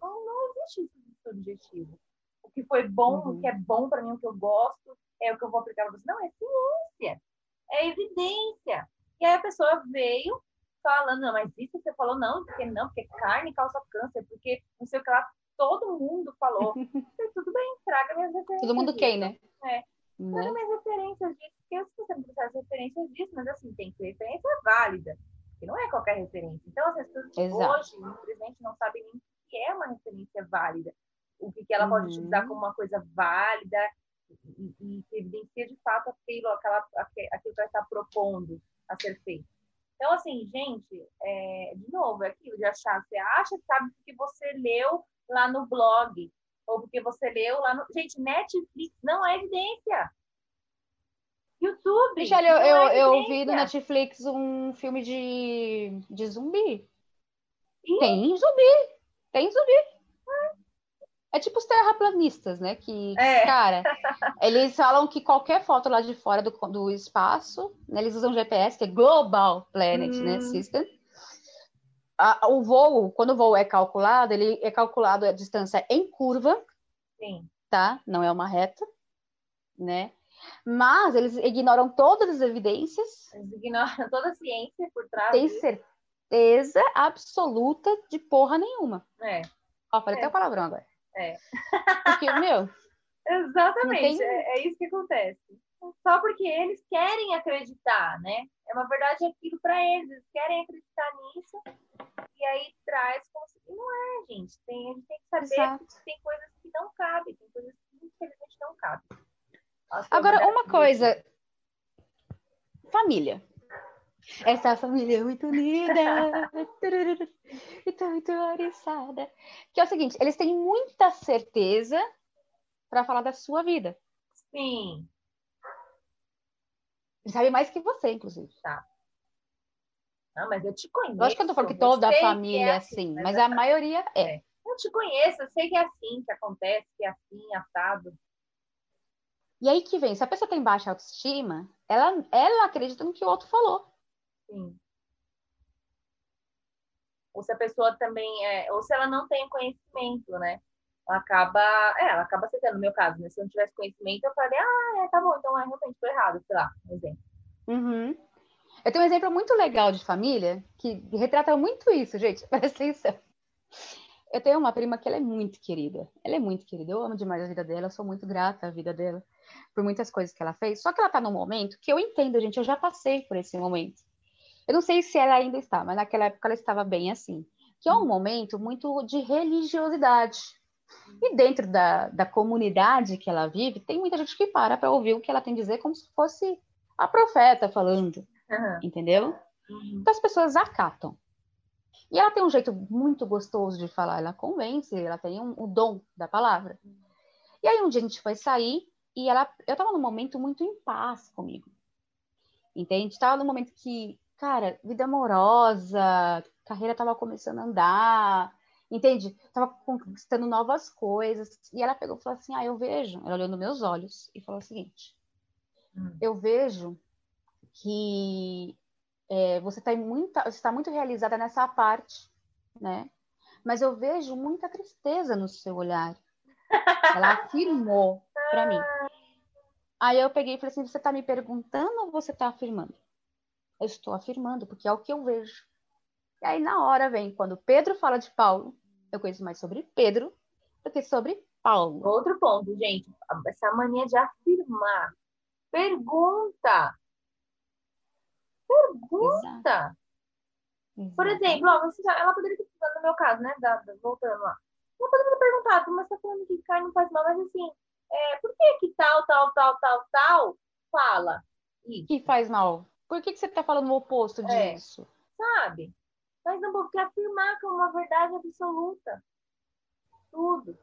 Speaker 1: Não, não existe isso de subjetivo. O que foi bom, uhum. o que é bom para mim, o que eu gosto, é o que eu vou aplicar para você. Não, é ciência. É evidência. E aí a pessoa veio falando, não, mas isso você falou não, porque não, porque carne causa câncer, porque não sei o que lá, todo mundo falou. (laughs) Falei, tudo bem, traga minhas referências.
Speaker 2: Todo mundo quem, né?
Speaker 1: É. Né? Traga minhas referências disso, porque eu que você não de referências disso, mas assim, tem que ter referência válida que não é qualquer referência. Então, as pessoas Exato. hoje, infelizmente, não sabem nem o que é uma referência válida, o que, que ela uhum. pode utilizar como uma coisa válida e, e que evidencia de fato aquilo, aquela, aquilo que ela está propondo a ser feito. Então, assim, gente, é, de novo, é aquilo de achar, você acha, sabe, porque você leu lá no blog, ou porque você leu lá no. Gente, Netflix não é evidência. YouTube.
Speaker 2: Michelle, eu, eu, eu vi no Netflix um filme de, de zumbi. Ih? Tem zumbi. Tem zumbi. É tipo os terraplanistas, né? Que, é. cara, (laughs) eles falam que qualquer foto lá de fora do, do espaço, né, eles usam GPS, que é Global Planet, né, hum. né? System. A, o voo, quando o voo é calculado, ele é calculado a distância em curva.
Speaker 1: Sim.
Speaker 2: Tá? Não é uma reta, né? Mas eles ignoram todas as evidências.
Speaker 1: Eles ignoram toda a ciência por trás.
Speaker 2: Tem disso. certeza absoluta de porra nenhuma.
Speaker 1: É.
Speaker 2: Ó, falei
Speaker 1: é.
Speaker 2: até o palavrão agora.
Speaker 1: É.
Speaker 2: Porque, meu. (laughs)
Speaker 1: Exatamente, tem... é, é isso que acontece. Só porque eles querem acreditar, né? É uma verdade aquilo para eles, eles querem acreditar nisso e aí traz como se não é, gente. Tem, a gente tem que saber Exato. que tem coisas que não cabem, tem coisas que infelizmente não cabem.
Speaker 2: Agora, uma coisa. Família. Essa família é muito unida. (laughs) e tão muito oriçada. Que é o seguinte, eles têm muita certeza para falar da sua vida.
Speaker 1: Sim.
Speaker 2: Eles sabem mais que você, inclusive.
Speaker 1: Tá. Não, mas eu te conheço.
Speaker 2: Lógico que eu tô falando que toda a família é assim, assim mas, mas a maioria é. é.
Speaker 1: Eu te conheço, eu sei que é assim que acontece, que é assim, assado.
Speaker 2: E aí que vem, se a pessoa tem baixa autoestima, ela, ela acredita no que o outro falou.
Speaker 1: Sim. Ou se a pessoa também é, ou se ela não tem conhecimento, né? Ela acaba, é, ela acaba aceitando, no meu caso, né? Se eu não tivesse conhecimento, eu falei, ah, é, tá bom, então é, realmente tô errado, sei lá, um exemplo.
Speaker 2: Uhum. Eu tenho um exemplo muito legal de família que retrata muito isso, gente. (laughs) Presta atenção. Eu tenho uma prima que ela é muito querida. Ela é muito querida. Eu amo demais a vida dela, eu sou muito grata à vida dela por muitas coisas que ela fez. Só que ela tá num momento que eu entendo, gente, eu já passei por esse momento. Eu não sei se ela ainda está, mas naquela época ela estava bem assim. Que é um momento muito de religiosidade. E dentro da, da comunidade que ela vive, tem muita gente que para para ouvir o que ela tem a dizer como se fosse a profeta falando, uhum. entendeu? Uhum. Então as pessoas acatam. E ela tem um jeito muito gostoso de falar, ela convence, ela tem um, o dom da palavra. E aí um dia a gente foi sair e ela, eu estava num momento muito em paz comigo. Entende? Estava num momento que, cara, vida amorosa, carreira estava começando a andar, entende? Tava conquistando novas coisas. E ela pegou e falou assim: Ah, eu vejo. Ela olhou nos meus olhos e falou o seguinte: hum. Eu vejo que é, você está muito, está muito realizada nessa parte, né? Mas eu vejo muita tristeza no seu olhar. Ela (laughs) afirmou para mim. Aí eu peguei e falei assim: você está me perguntando ou você está afirmando? Eu estou afirmando, porque é o que eu vejo. E aí, na hora, vem quando Pedro fala de Paulo, eu conheço mais sobre Pedro do que sobre Paulo.
Speaker 1: Outro ponto, gente, essa mania de afirmar. Pergunta. Pergunta. Exato. Por exemplo, ó, você ela poderia ter no meu caso, né? Da, da, voltando lá. Ela poderia ter perguntado, mas tá falando que carne não faz mal, mas assim, é, por que que tal, tal, tal, tal, tal fala
Speaker 2: isso? Que faz mal? Por que, que você tá falando o oposto é, disso?
Speaker 1: Sabe? Mas não vou afirmar como uma verdade absoluta. Tudo.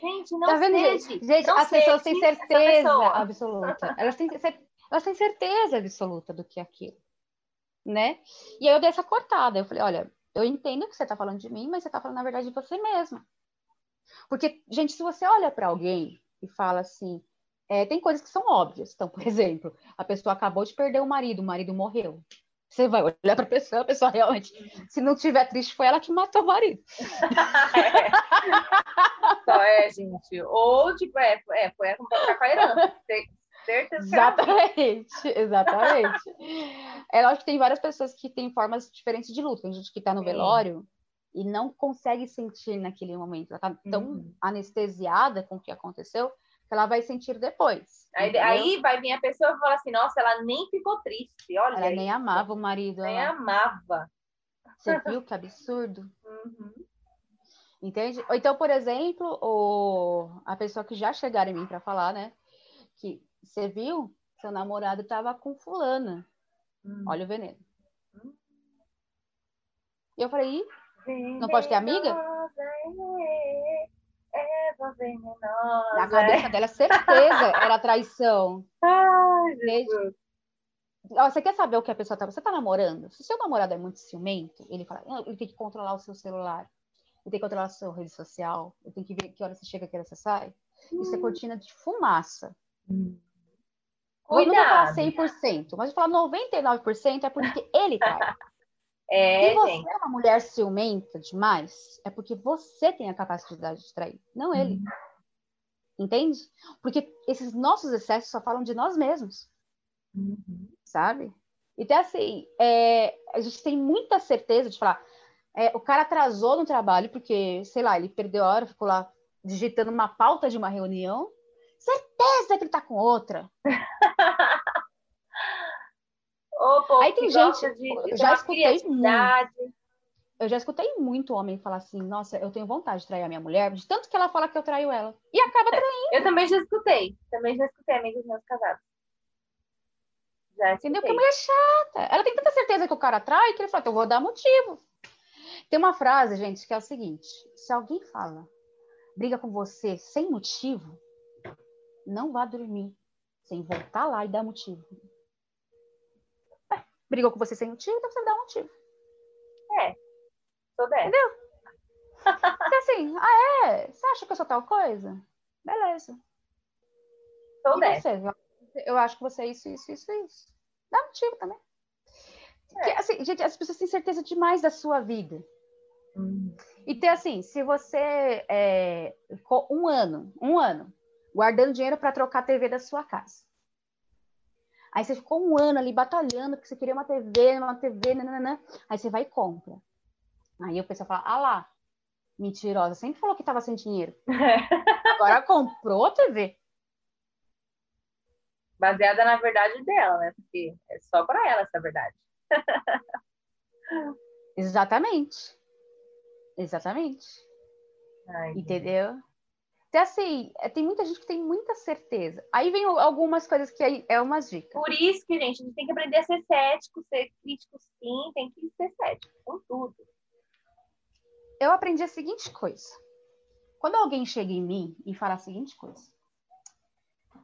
Speaker 1: Gente, não
Speaker 2: tá vendo,
Speaker 1: gente?
Speaker 2: Gente,
Speaker 1: não
Speaker 2: as pessoas têm certeza absoluta. (laughs) Elas têm, elas têm certeza absoluta do que é aquilo. Né? E aí eu dei essa cortada. Eu falei, olha, eu entendo que você está falando de mim, mas você está falando, na verdade, de você mesma. Porque, gente, se você olha para alguém e fala assim, é, tem coisas que são óbvias. Então, por exemplo, a pessoa acabou de perder o marido, o marido morreu. Você vai olhar para a pessoa, a pessoa realmente, se não tiver triste, foi ela que matou o marido.
Speaker 1: é. (laughs) Só é, gente. Ou, tipo, é, é foi com a herança. Certeza
Speaker 2: exatamente, exatamente. É lógico que tem várias pessoas que têm formas diferentes de luto. Tem gente que está no Sim. velório e não consegue sentir naquele momento. Ela está tão uhum. anestesiada com o que aconteceu que ela vai sentir depois.
Speaker 1: Aí, aí, vai vir a pessoa e falar assim, nossa, ela nem ficou triste, olha.
Speaker 2: Ela aí. nem amava o marido.
Speaker 1: Nem ela... amava.
Speaker 2: Você viu que absurdo? (laughs) Uhum. Entende? Ou então, por exemplo, o... a pessoa que já chegaram em mim para falar, né? Que você viu? Seu namorado estava com fulana. Hum. Olha o veneno. Hum. E eu falei, não pode ter amiga?
Speaker 1: Erva venenosa.
Speaker 2: Na cabeça dela, certeza era traição. (laughs)
Speaker 1: Ai, Jesus.
Speaker 2: Você quer saber o que a pessoa tá? Você tá namorando? Se o seu namorado é muito ciumento, ele fala, ele tem que controlar o seu celular, ele tem que controlar a sua rede social, ele tem que ver que hora você chega, que hora você sai. Hum. Isso é hum. cortina de fumaça. Hum. Eu não vou falar 100%, mas eu falar 99% é porque ele tá.
Speaker 1: É,
Speaker 2: Se você gente. é uma mulher ciumenta demais, é porque você tem a capacidade de trair, não ele. Uhum. Entende? Porque esses nossos excessos só falam de nós mesmos. Uhum. Sabe? Então, assim, é, a gente tem muita certeza de falar. É, o cara atrasou no trabalho porque, sei lá, ele perdeu a hora, ficou lá digitando uma pauta de uma reunião. Certeza que ele tá com outra. (laughs)
Speaker 1: Aí tem gente, de,
Speaker 2: já escutei muito. Eu já escutei muito homem falar assim, nossa, eu tenho vontade de trair a minha mulher, de tanto que ela fala que eu traio ela. E acaba traindo.
Speaker 1: Eu também já escutei. Também já escutei amigos meus casados.
Speaker 2: Já Entendeu? Porque a mulher é chata. Ela tem tanta certeza que o cara trai que ele fala, então eu vou dar motivo. Tem uma frase, gente, que é o seguinte: se alguém fala, briga com você sem motivo, não vá dormir sem voltar lá e dar motivo brigou com você sem motivo, então você dá um motivo.
Speaker 1: É, sou dessa.
Speaker 2: Entendeu? Porque assim, ah, é? Você acha que eu sou tal coisa? Beleza.
Speaker 1: Sou e dessa.
Speaker 2: Você? Eu acho que você é isso, isso, isso, isso. Dá motivo também. É. Porque, assim, gente, as pessoas têm certeza demais da sua vida. Hum. Então, assim, se você é, ficou um ano, um ano, guardando dinheiro para trocar a TV da sua casa. Aí você ficou um ano ali batalhando porque você queria uma TV, uma TV, nananã. Aí você vai e compra. Aí o pessoal fala, ah lá, mentirosa, sempre falou que estava sem dinheiro. (laughs) Agora comprou a TV.
Speaker 1: Baseada na verdade dela, né? Porque é só para ela essa verdade.
Speaker 2: Exatamente. Exatamente. Ai, entendeu? Então, assim, tem muita gente que tem muita certeza. Aí vem algumas coisas que é umas dicas.
Speaker 1: Por isso que, gente, a gente tem que aprender a ser cético, ser crítico sim, tem que ser cético com tudo.
Speaker 2: Eu aprendi a seguinte coisa. Quando alguém chega em mim e fala a seguinte coisa.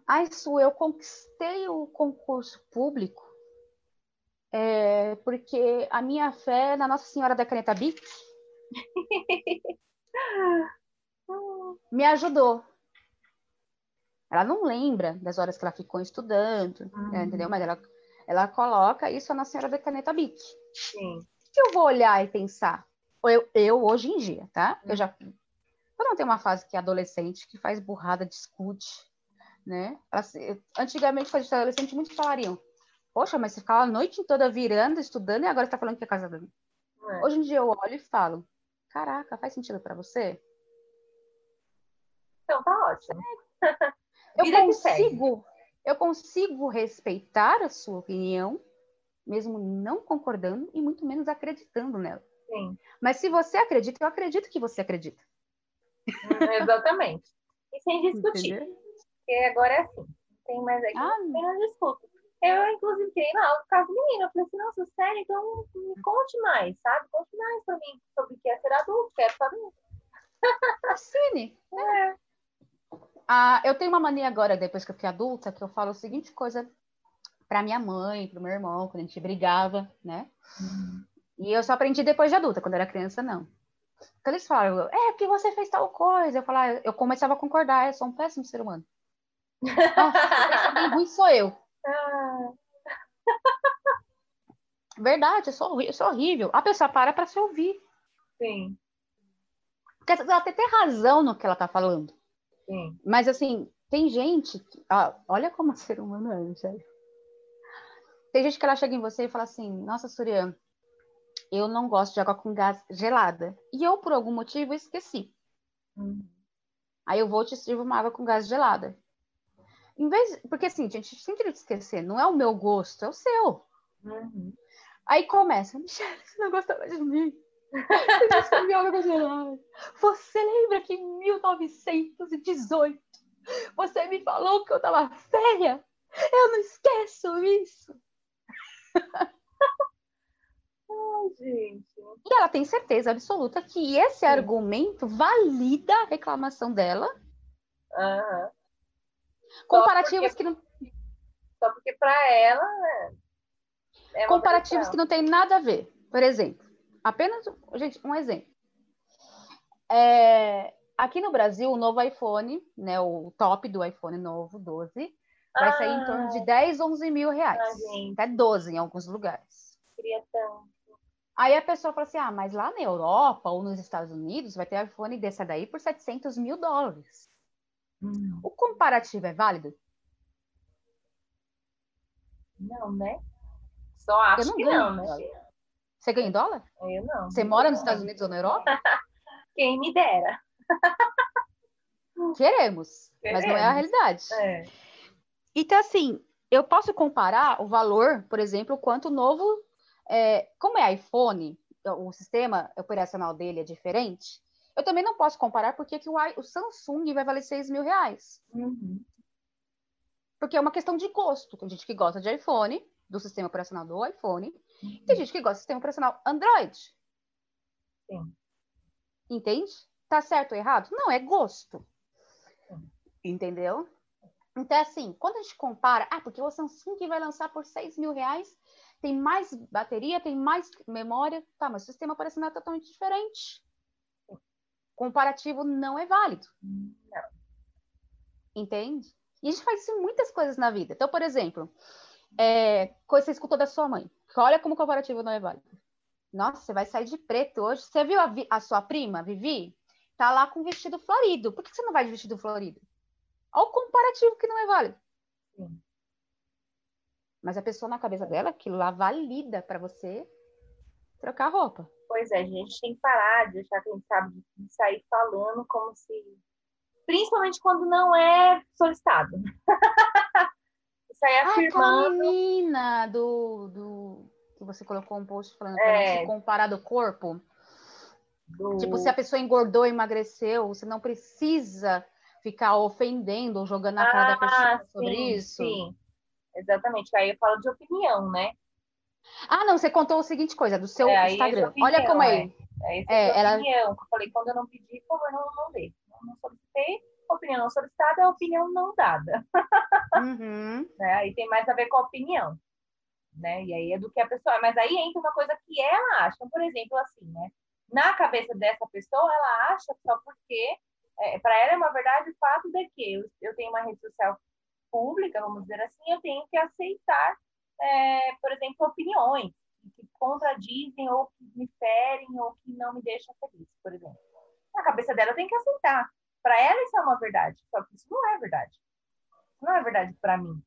Speaker 2: Ai, Su, eu conquistei o concurso público é, porque a minha fé na Nossa Senhora da Caneta Bic (laughs) me ajudou. Ela não lembra das horas que ela ficou estudando, uhum. né, entendeu? Mas ela, ela coloca isso na Senhora da Caneta Bic.
Speaker 1: Sim.
Speaker 2: que eu vou olhar e pensar? Eu, eu hoje em dia, tá? Uhum. Eu já. Eu não tenho uma fase que é adolescente que faz burrada, discute, né? Antigamente, quando adolescente, muitos falariam: Poxa, mas você ficava a noite toda virando, estudando e agora está falando que é casada. É. Hoje em dia eu olho e falo: Caraca, faz sentido para você?
Speaker 1: Tá ótimo.
Speaker 2: eu consigo, eu consigo respeitar a sua opinião, mesmo não concordando e muito menos acreditando nela.
Speaker 1: Sim.
Speaker 2: Mas se você acredita, eu acredito que você acredita.
Speaker 1: Hum, exatamente. E sem discutir. Entendeu? Porque agora é assim. Tem mais aqui, ah, não tem disputa. Eu, inclusive, criei lá o caso menino. Eu falei assim, nossa, sério, então me conte mais, sabe? Conte mais pra mim sobre o que é ser adulto, quero saber.
Speaker 2: Assine. É. Ah, eu tenho uma mania agora, depois que eu fiquei adulta, que eu falo a seguinte coisa para minha mãe, para o meu irmão, quando a gente brigava, né? Uhum. E eu só aprendi depois de adulta, quando eu era criança, não. Quando eles falam, é porque você fez tal coisa, eu falava, eu começava a concordar, eu sou um péssimo ser humano. (laughs) Nossa, ruim sou eu. Ah. Verdade, eu sou, eu sou horrível. A pessoa para para se ouvir.
Speaker 1: Sim.
Speaker 2: Porque ela tem, tem razão no que ela tá falando.
Speaker 1: Sim.
Speaker 2: Mas assim, tem gente. Que, ah, olha como o ser humano é, sério. Tem gente que ela chega em você e fala assim: Nossa, Surya, eu não gosto de água com gás gelada. E eu, por algum motivo, esqueci. Uhum. Aí eu vou te sirvo uma água com gás gelada. Em vez, porque assim, gente, sem querer esquecer, não é o meu gosto, é o seu.
Speaker 1: Uhum.
Speaker 2: Aí começa, Michelle, você não gosta mais de mim. Você lembra que em 1918 você me falou que eu tava feia? Eu não esqueço isso.
Speaker 1: Ai, gente.
Speaker 2: E ela tem certeza absoluta que esse Sim. argumento valida a reclamação dela.
Speaker 1: Uhum.
Speaker 2: Comparativos porque, que não.
Speaker 1: Só porque para ela. Né,
Speaker 2: é comparativos que não tem nada a ver. Por exemplo, Apenas, gente, um exemplo. É, aqui no Brasil, o novo iPhone, né, o top do iPhone novo, 12, vai ah, sair em torno de 10, 11 mil reais. Ah, até 12 em alguns lugares.
Speaker 1: Queria tanto.
Speaker 2: Aí a pessoa fala assim, ah, mas lá na Europa ou nos Estados Unidos vai ter iPhone desse daí por 700 mil dólares. Hum. O comparativo é válido?
Speaker 1: Não, né? Só acho não que não, né?
Speaker 2: Você ganha em dólar?
Speaker 1: Eu não.
Speaker 2: Você mora nos Estados Unidos ou na Europa? (laughs)
Speaker 1: Quem me dera.
Speaker 2: Queremos, (laughs) Queremos, mas não é a realidade.
Speaker 1: É.
Speaker 2: Então, assim, eu posso comparar o valor, por exemplo, quanto o novo. É, como é iPhone, o sistema operacional dele é diferente, eu também não posso comparar porque que o, o Samsung vai valer 6 mil reais.
Speaker 1: Uhum.
Speaker 2: Porque é uma questão de gosto. Tem gente que gosta de iPhone, do sistema operacional do iPhone, Tem gente que gosta do sistema operacional Android.
Speaker 1: Sim.
Speaker 2: Entende? Tá certo ou errado? Não, é gosto.
Speaker 1: Sim.
Speaker 2: Entendeu? Então, assim, quando a gente compara, ah, porque o Samsung vai lançar por 6 mil reais, tem mais bateria, tem mais memória, tá, mas o sistema operacional é totalmente diferente. Comparativo não é válido.
Speaker 1: Não.
Speaker 2: Entende? E a gente faz isso em muitas coisas na vida. Então, por exemplo, é, coisa que você escutou da sua mãe. Olha como comparativo não é válido. Nossa, você vai sair de preto hoje. Você viu a, a sua prima, Vivi? Tá lá com vestido florido. Por que você não vai de vestido florido? Olha o comparativo que não é válido.
Speaker 1: Sim.
Speaker 2: Mas a pessoa na cabeça dela, aquilo lá valida para você trocar roupa.
Speaker 1: Pois é, a gente tem que parar de deixar quem sabe de sair falando como se. Principalmente quando não é solicitado. (laughs) sair afirmando.
Speaker 2: Aquela menina do, do que você colocou um post falando é. para comparar do corpo.
Speaker 1: Do...
Speaker 2: Tipo, se a pessoa engordou, emagreceu, você não precisa ficar ofendendo ou jogando na cara da pessoa
Speaker 1: Ah,
Speaker 2: sobre
Speaker 1: sim,
Speaker 2: isso.
Speaker 1: Sim, exatamente. Aí eu falo de opinião, né?
Speaker 2: Ah, não, você contou a seguinte coisa do seu
Speaker 1: É, é
Speaker 2: Instagram.
Speaker 1: opinião,
Speaker 2: Olha como é.
Speaker 1: É,
Speaker 2: É,
Speaker 1: é, a
Speaker 2: ela-
Speaker 1: opinião. Eu falei, quando eu não pedi, por favor, não, não dê. Não, não solicitei, opinião não solicitada é opinião não dada. (laughs)
Speaker 2: Uhum.
Speaker 1: Né? Aí tem mais a ver com a opinião. Né? E aí é do que a pessoa. Mas aí entra uma coisa que ela acha. Por exemplo, assim, né? Na cabeça dessa pessoa, ela acha só porque. É, para ela é uma verdade o fato de que eu, eu tenho uma rede social pública, vamos dizer assim, eu tenho que aceitar, é, por exemplo, opiniões que contradizem ou que me ferem ou que não me deixam feliz, por exemplo. Na cabeça dela, tenho que aceitar. Para ela, isso é uma verdade. Só que isso não é verdade. Isso não é verdade para mim.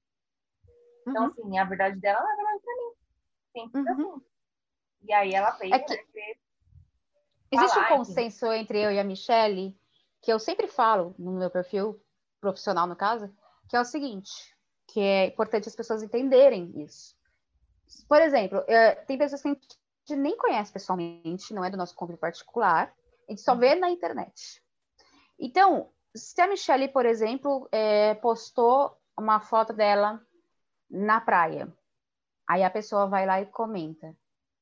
Speaker 1: Então,
Speaker 2: Uhum.
Speaker 1: assim, a verdade dela não é verdade pra mim. Simples
Speaker 2: Uhum.
Speaker 1: assim. E aí ela fez,
Speaker 2: É que-
Speaker 1: né, fez-
Speaker 2: Existe um
Speaker 1: falar, enfim.
Speaker 2: consenso entre eu e a Michelle, que eu sempre falo no meu perfil profissional, no caso, que é o seguinte, que é importante as pessoas entenderem isso. Por exemplo, eh, tem pessoas que a gente nem conhece pessoalmente, não é do nosso convívio particular, a gente só vê na internet. Então, se a Michelle, por exemplo, eh, postou uma foto dela na praia, aí a pessoa vai lá e comenta.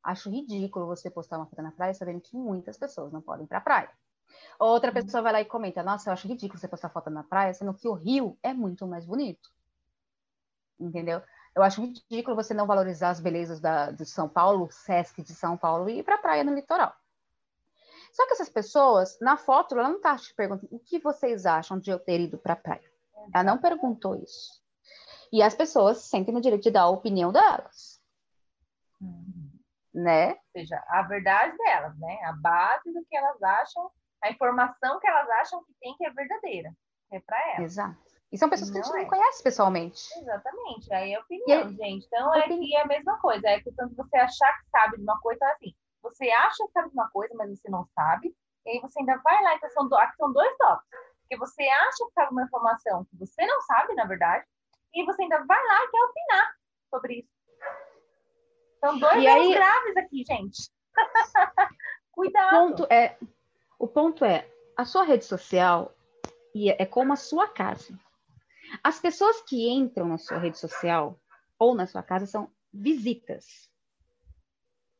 Speaker 2: Acho ridículo você postar uma foto na praia sabendo que muitas pessoas não podem ir pra praia. Outra pessoa vai lá e comenta: Nossa, eu acho ridículo você postar foto na praia, sendo que o rio é muito mais bonito. Entendeu? Eu acho ridículo você não valorizar as belezas da, de São Paulo, o Sesc de São Paulo, e ir pra praia no litoral. Só que essas pessoas, na foto, ela não tá te perguntando o que vocês acham de eu ter ido pra praia. Ela não perguntou isso. E as pessoas sentem no direito de dar a opinião delas,
Speaker 1: Uhum.
Speaker 2: né?
Speaker 1: Ou seja, a verdade delas, né? A base do que elas acham, a informação que elas acham que tem que é verdadeira. É pra elas.
Speaker 2: Exato. E são pessoas que a gente
Speaker 1: Não é.
Speaker 2: conhece pessoalmente.
Speaker 1: Exatamente. Aí é opinião, gente. Então é
Speaker 2: opini-
Speaker 1: que é a mesma coisa. É questão de você achar que sabe de uma coisa, então, assim, você acha que sabe uma coisa, mas você não sabe. E aí você ainda vai lá, então são, do... aqui são dois tópicos. Porque você acha que sabe uma informação que você não sabe, na verdade, e você ainda vai lá e quer opinar sobre isso. São dois
Speaker 2: E aí-
Speaker 1: graves aqui, gente. (laughs) Cuidado.
Speaker 2: ponto é, o ponto é, a sua rede social e é como a sua casa. As pessoas que entram na sua rede social ou na sua casa são visitas.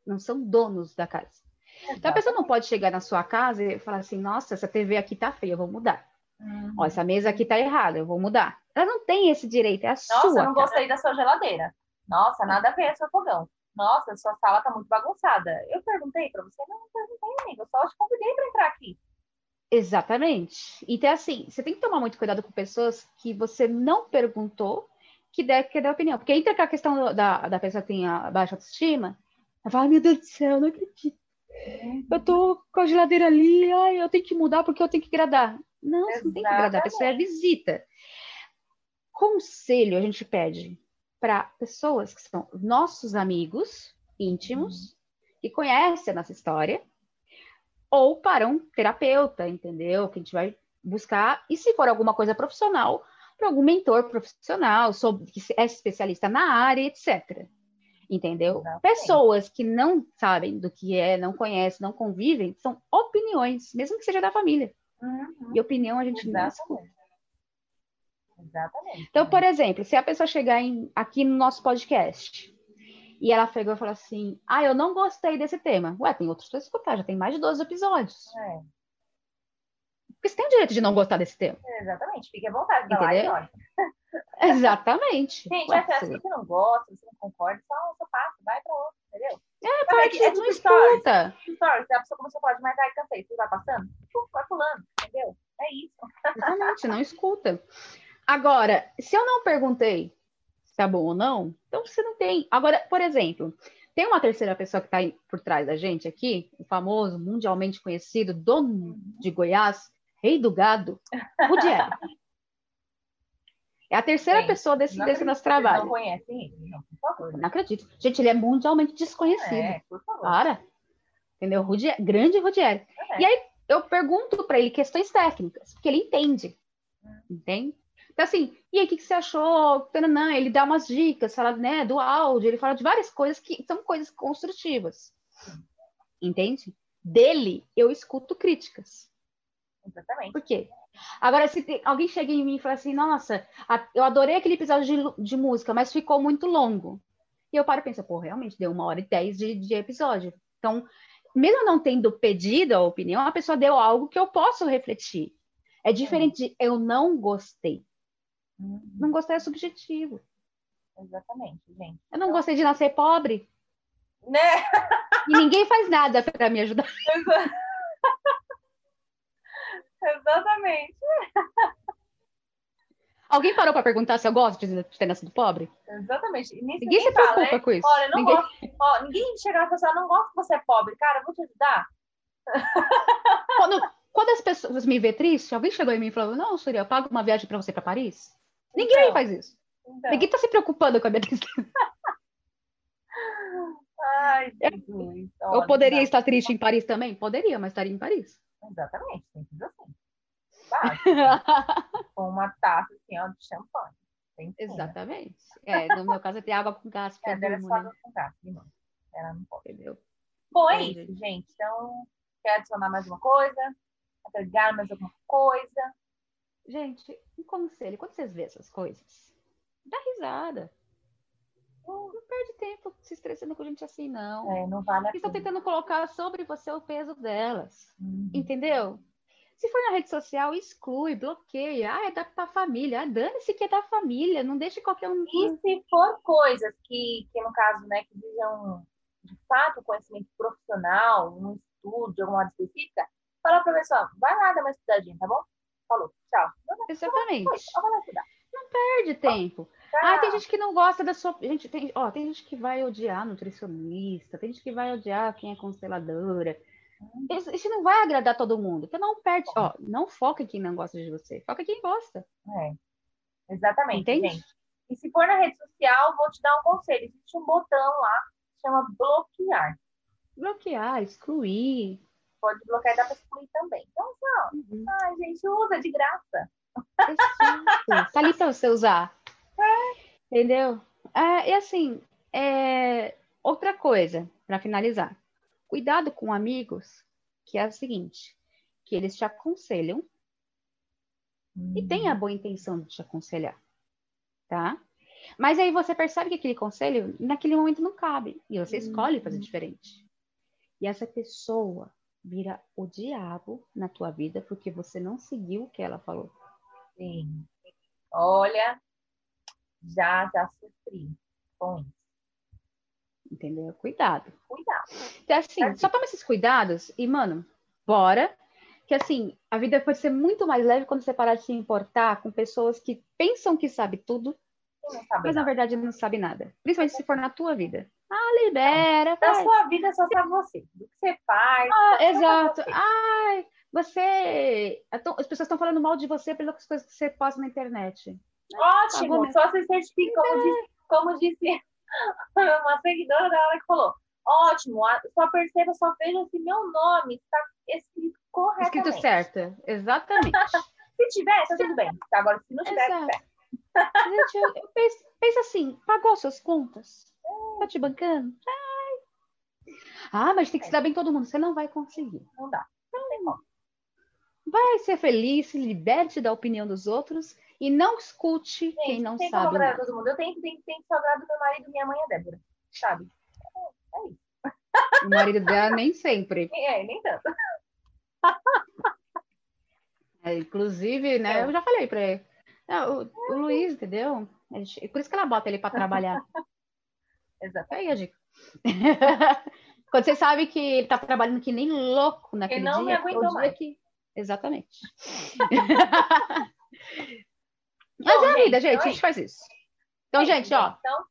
Speaker 2: Não são donos da casa. Então a pessoa não pode chegar na sua casa e falar assim: "Nossa, essa TV aqui tá feia, eu vou mudar.
Speaker 1: Uhum.
Speaker 2: Ó, essa mesa aqui tá errada, eu vou mudar". Ela não tem esse direito, é a
Speaker 1: Nossa,
Speaker 2: sua.
Speaker 1: eu não gostei da sua geladeira. Nossa, nada a ver seu fogão. Nossa, sua sala tá muito bagunçada. Eu perguntei pra você? Não, não perguntei, amigo. Eu só te convidei pra entrar aqui.
Speaker 2: Exatamente. Então, assim, você tem que tomar muito cuidado com pessoas que você não perguntou que deve quer dar opinião. Porque entra aquela questão do- da, da pessoa que tem a baixa autoestima. Ela fala, meu Deus do céu, eu não acredito. Eu tô com a geladeira ali, ai, eu tenho que mudar porque eu tenho que agradar. Não, você não tem que agradar, a pessoa é visita. Conselho a gente pede para pessoas que são nossos amigos íntimos, que conhecem a nossa história, ou para um terapeuta, entendeu? Que a gente vai buscar, e se for alguma coisa profissional, para algum mentor profissional, sobre, que é especialista na área, etc. Entendeu?
Speaker 1: Exatamente.
Speaker 2: Pessoas que não sabem do que é, não conhecem, não convivem, são opiniões, mesmo que seja da família.
Speaker 1: Uhum.
Speaker 2: E opinião a gente não escuta.
Speaker 1: Exatamente. Exatamente.
Speaker 2: Então, por exemplo, se a pessoa chegar em- aqui no nosso podcast e ela pegou e falou assim: Ah, eu não gostei desse tema. Ué, tem outros para escutar, já tem mais de 12 episódios.
Speaker 1: É,
Speaker 2: Porque você tem o direito de não gostar desse tema.
Speaker 1: exatamente. Fique à vontade.
Speaker 2: Entendeu?
Speaker 1: olha. (laughs)
Speaker 2: Exatamente.
Speaker 1: Gente,
Speaker 2: Ué,
Speaker 1: é se você não gosta, você não concorda, só, só passa, vai pra outro, entendeu?
Speaker 2: É, pode,
Speaker 1: é
Speaker 2: não
Speaker 1: tipo stories.
Speaker 2: escuta.
Speaker 1: Stories, a pessoa começou a falar de mais, ai, cansei, você vai passando? Puf, Vai pulando, entendeu? É isso.
Speaker 2: Exatamente, não escuta. Agora, se eu não perguntei se tá bom ou não, então você não tem. Agora, por exemplo, tem uma terceira pessoa que está por trás da gente aqui, o famoso, mundialmente conhecido, dono de Goiás, rei do gado, Rudiero. É a terceira pessoa desse,
Speaker 1: Não
Speaker 2: desse nosso trabalho.
Speaker 1: Não conhecem ele? Não, por favor.
Speaker 2: Não acredito. Gente, ele é mundialmente desconhecido.
Speaker 1: É, por favor.
Speaker 2: Para. Entendeu? Rudier, grande Rudier.
Speaker 1: É.
Speaker 2: E aí eu pergunto para ele questões técnicas, porque ele entende.
Speaker 1: Hum.
Speaker 2: Entende? Então, assim, e aí, o que, que você achou? Tananã, ele dá umas dicas, fala, né, do áudio, ele fala de várias coisas que são coisas construtivas. Entende? dele, eu escuto críticas.
Speaker 1: Exatamente.
Speaker 2: Por quê? Agora, se tem, alguém chega em mim e fala assim, nossa, a, eu adorei aquele episódio de, de, música, mas ficou muito longo. E eu paro e penso, pô, realmente deu uma hora e dez de, de episódio. Então, mesmo não tendo pedido a opinião, a pessoa deu algo que eu posso refletir. É diferente de eu não gostei. Uhum. Não gostei é subjetivo.
Speaker 1: Exatamente, gente.
Speaker 2: Eu não então... gostei de nascer pobre.
Speaker 1: Né?
Speaker 2: E ninguém faz nada para me ajudar. (laughs)
Speaker 1: Exatamente.
Speaker 2: Alguém parou para perguntar se eu gosto de ter nascido pobre?
Speaker 1: Exatamente.
Speaker 2: Ninguém, ninguém se preocupa fala, né? com isso.
Speaker 1: Olha, ninguém... Gosto, ó, ninguém chega na pessoa, não gosta que você é pobre. Cara, vou te ajudar. (laughs)
Speaker 2: Quando, quando as pessoas me vê triste, alguém chegou em mim e falou, não, Surya, eu pago uma viagem para você para Paris? Ninguém então, faz isso. Então. Ninguém está se preocupando com a minha tristeza. (laughs)
Speaker 1: Ai, Jesus.
Speaker 2: Eu, eu poderia estar triste em Paris também? Poderia, mas estaria em Paris.
Speaker 1: Exatamente, tem que ser assim. (laughs) com uma taça assim, ó, de champanhe.
Speaker 2: Exatamente. É, no meu caso, tem água com gás.
Speaker 1: É, deve ser água com gás, limão. Ela não pode. Entendeu? Bom, é isso, gente. Então, quer adicionar mais uma coisa? Agregar mais alguma coisa?
Speaker 2: Gente, um conselho. Quando vocês vê essas coisas, dá risada. Não, não perde tempo se estressando com gente assim, não.
Speaker 1: É, não vale
Speaker 2: Estão tentando colocar sobre você o peso delas. Uhum. Entendeu? Se for na rede social, exclui, bloqueia. Ah, é da, família. Ah, dane-se que é da família. Não deixe qualquer um.
Speaker 1: E se for coisas que, que no caso, né, que dizem de fato conhecimento profissional, um estudo de alguma área específica, fala para a pessoa, vai lá dar uma estudadinha, tá bom? Falou, tchau.
Speaker 2: Exatamente. Não perde tempo. Tá. Ah, tem gente que não gosta da sua. Gente, tem, ó, tem gente que vai odiar nutricionista, tem gente que vai odiar quem é consteladora. Isso, isso, não vai agradar todo mundo. Então não perde, ó, não foca em quem não gosta de você, foca em quem gosta.
Speaker 1: É. Exatamente, Entende? gente. E se for na rede social, vou te dar um conselho. Existe um botão lá que chama bloquear.
Speaker 2: Bloquear, excluir.
Speaker 1: Pode bloquear e dá para excluir também. Então, ó, uhum. ai, gente, usa de graça.
Speaker 2: Tá ali para você usar. Entendeu? É, e assim, é... outra coisa, para finalizar. Cuidado com amigos, que é o seguinte, que eles te aconselham hum. e têm a boa intenção de te aconselhar, tá? Mas aí você percebe que aquele conselho, naquele momento, não cabe. E você escolhe fazer diferente. E essa pessoa vira o diabo na tua vida porque você não seguiu o que ela falou.
Speaker 1: Sim. Olha, já, já sofri com isso
Speaker 2: entendeu? Cuidado.
Speaker 1: Cuidado.
Speaker 2: Então, assim, é. só toma esses cuidados e, mano, bora. Que assim, a vida pode ser muito mais leve quando você parar de se importar com pessoas que pensam que sabe tudo, mas na verdade não sabe nada. Principalmente se for na tua vida. Ah, libera.
Speaker 1: Na sua vida só sabe você. O que você faz.
Speaker 2: Ah, exato. Você. Ai, você. As pessoas estão falando mal de você pelas coisas que você posta na internet.
Speaker 1: Ótimo, tá só se certifica, como, disse, como disse (laughs) uma seguidora da hora que falou: ótimo, só perceba, só veja se meu nome está escrito corretamente.
Speaker 2: Escrito certo, exatamente. (laughs)
Speaker 1: se tiver, tá tudo bem. Agora, se não tiver, Exato.
Speaker 2: Gente, eu, eu penso, penso, assim, pagou suas contas? Tá te bancando? Ai. Ah, mas tem que se dar bem todo mundo. Você não vai conseguir.
Speaker 1: Não dá. Não tem como.
Speaker 2: Vai ser feliz, se liberte da opinião dos outros e não escute Gente, quem não tem sabe.
Speaker 1: Como todo mundo. Eu tenho, tenho, tenho que agradar meu marido e minha mãe é Débora, sabe? É, é isso.
Speaker 2: O marido dela (laughs) nem sempre.
Speaker 1: É, nem tanto. (laughs)
Speaker 2: É, inclusive, né? É. Eu já falei para ele. o, o, Luiz, entendeu? Por isso que ela bota ele para trabalhar. (laughs)
Speaker 1: Exato.
Speaker 2: Aí a dica. Quando você sabe que ele tá trabalhando que nem louco naquele dia.
Speaker 1: não me aguentou mais. Que...
Speaker 2: Exatamente. Mas Bom, é a vida, gente, então a gente faz isso. Então, é gente, ó.
Speaker 1: Então,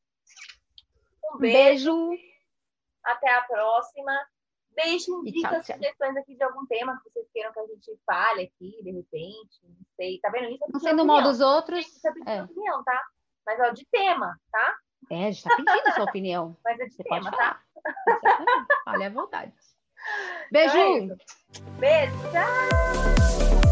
Speaker 1: um beijo.
Speaker 2: beijo.
Speaker 1: Até a próxima. Deixem dicas, tchau, sugestões aqui de algum tema que vocês queiram que a gente fale aqui, de repente. Não sei. Tá vendo isso?
Speaker 2: Não sendo mal dos outros.
Speaker 1: Isso é é. opinião, tá? Mas, ó, de tema, tá?
Speaker 2: É, a gente tá pedindo a sua opinião. (laughs)
Speaker 1: Mas é de Você tema, tá?
Speaker 2: Olha à vontade. Beijo!
Speaker 1: Então é Beijo, tchau!